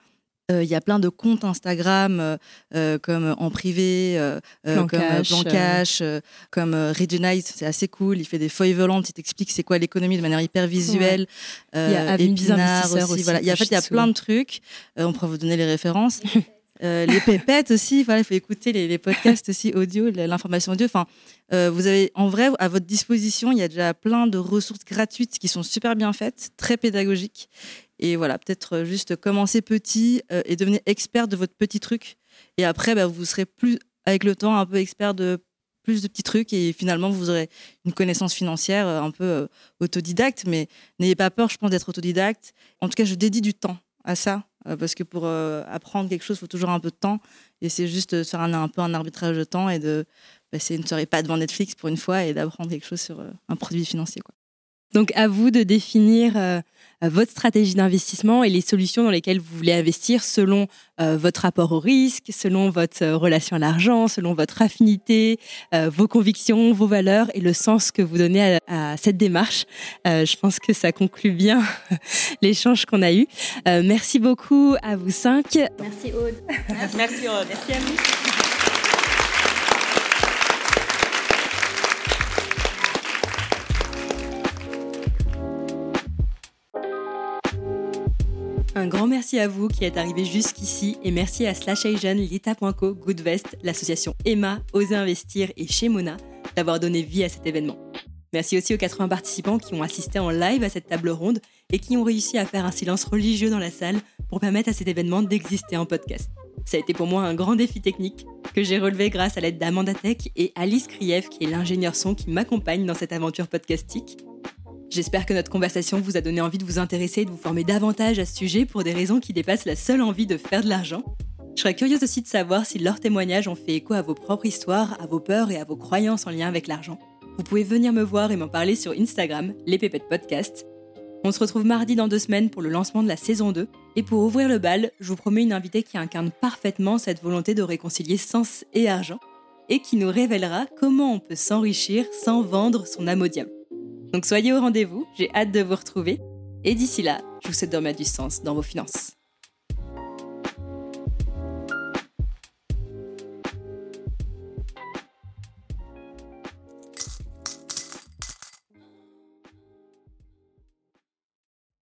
euh, il y a plein de comptes Instagram euh, euh, comme en privé, comme Plan Cash, comme Regenize, c'est assez cool. Il fait des feuilles volantes, il t'explique c'est quoi l'économie de manière hyper visuelle. il y a Epinard aussi. aussi voilà. Il y a, en fait, il y a plein de trucs. on pourra vous donner les références. les pépettes aussi, voilà, il faut écouter les, les podcasts aussi audio, l'information audio. Enfin, vous avez en vrai à votre disposition, il y a déjà plein de ressources gratuites qui sont super bien faites, très pédagogiques. Et voilà, peut-être euh, juste commencer petit euh, et devenir expert de votre petit truc. Et après, bah, vous serez plus, avec le temps, un peu expert de plus de petits trucs et finalement, vous aurez une connaissance financière euh, un peu autodidacte. Mais n'ayez pas peur, je pense, d'être autodidacte. En tout cas, je dédie du temps à ça parce que pour apprendre quelque chose, il faut toujours un peu de temps. Et c'est juste faire un, un, peu un arbitrage de temps et de passer une soirée pas devant Netflix pour une fois et d'apprendre quelque chose sur un produit financier. Donc à vous de définir euh, votre stratégie d'investissement et les solutions dans lesquelles vous voulez investir selon euh, votre rapport au risque, selon votre euh, relation à l'argent, selon votre affinité, vos convictions, vos valeurs et le sens que vous donnez à, cette démarche. je pense que ça conclut bien l'échange qu'on a eu. merci beaucoup à vous cinq. Merci Aude. Merci Aude. Merci à vous. Un grand merci à vous qui êtes arrivés jusqu'ici et merci à Slash Asian, Lita.co, Goodvest, l'association Emma, Oser Investir et chez Mona d'avoir donné vie à cet événement. Merci aussi aux 80 participants qui ont assisté en live à cette table ronde et qui ont réussi à faire un silence religieux dans la salle pour permettre à cet événement d'exister en podcast. Ça a été pour moi un grand défi technique que j'ai relevé grâce à l'aide d'Amanda Tech et Alice Kriev qui est l'ingénieur son qui m'accompagne dans cette aventure podcastique J'espère que notre conversation vous a donné envie de vous intéresser et de vous former davantage à ce sujet pour des raisons qui dépassent la seule envie de faire de l'argent. Je serais curieuse aussi de savoir si leurs témoignages ont fait écho à vos propres histoires, à vos peurs et à vos croyances en lien avec l'argent. Vous pouvez venir me voir et m'en parler sur Instagram, les Pépettes Podcast. On se retrouve mardi dans deux semaines pour le lancement de la saison 2. Et pour ouvrir le bal, je vous promets une invitée qui incarne parfaitement cette volonté de réconcilier sens et argent et qui nous révélera comment on peut s'enrichir sans vendre son âme au diable. Donc soyez au rendez-vous, j'ai hâte de vous retrouver. Et d'ici là, je vous souhaite de remettre du sens dans vos finances.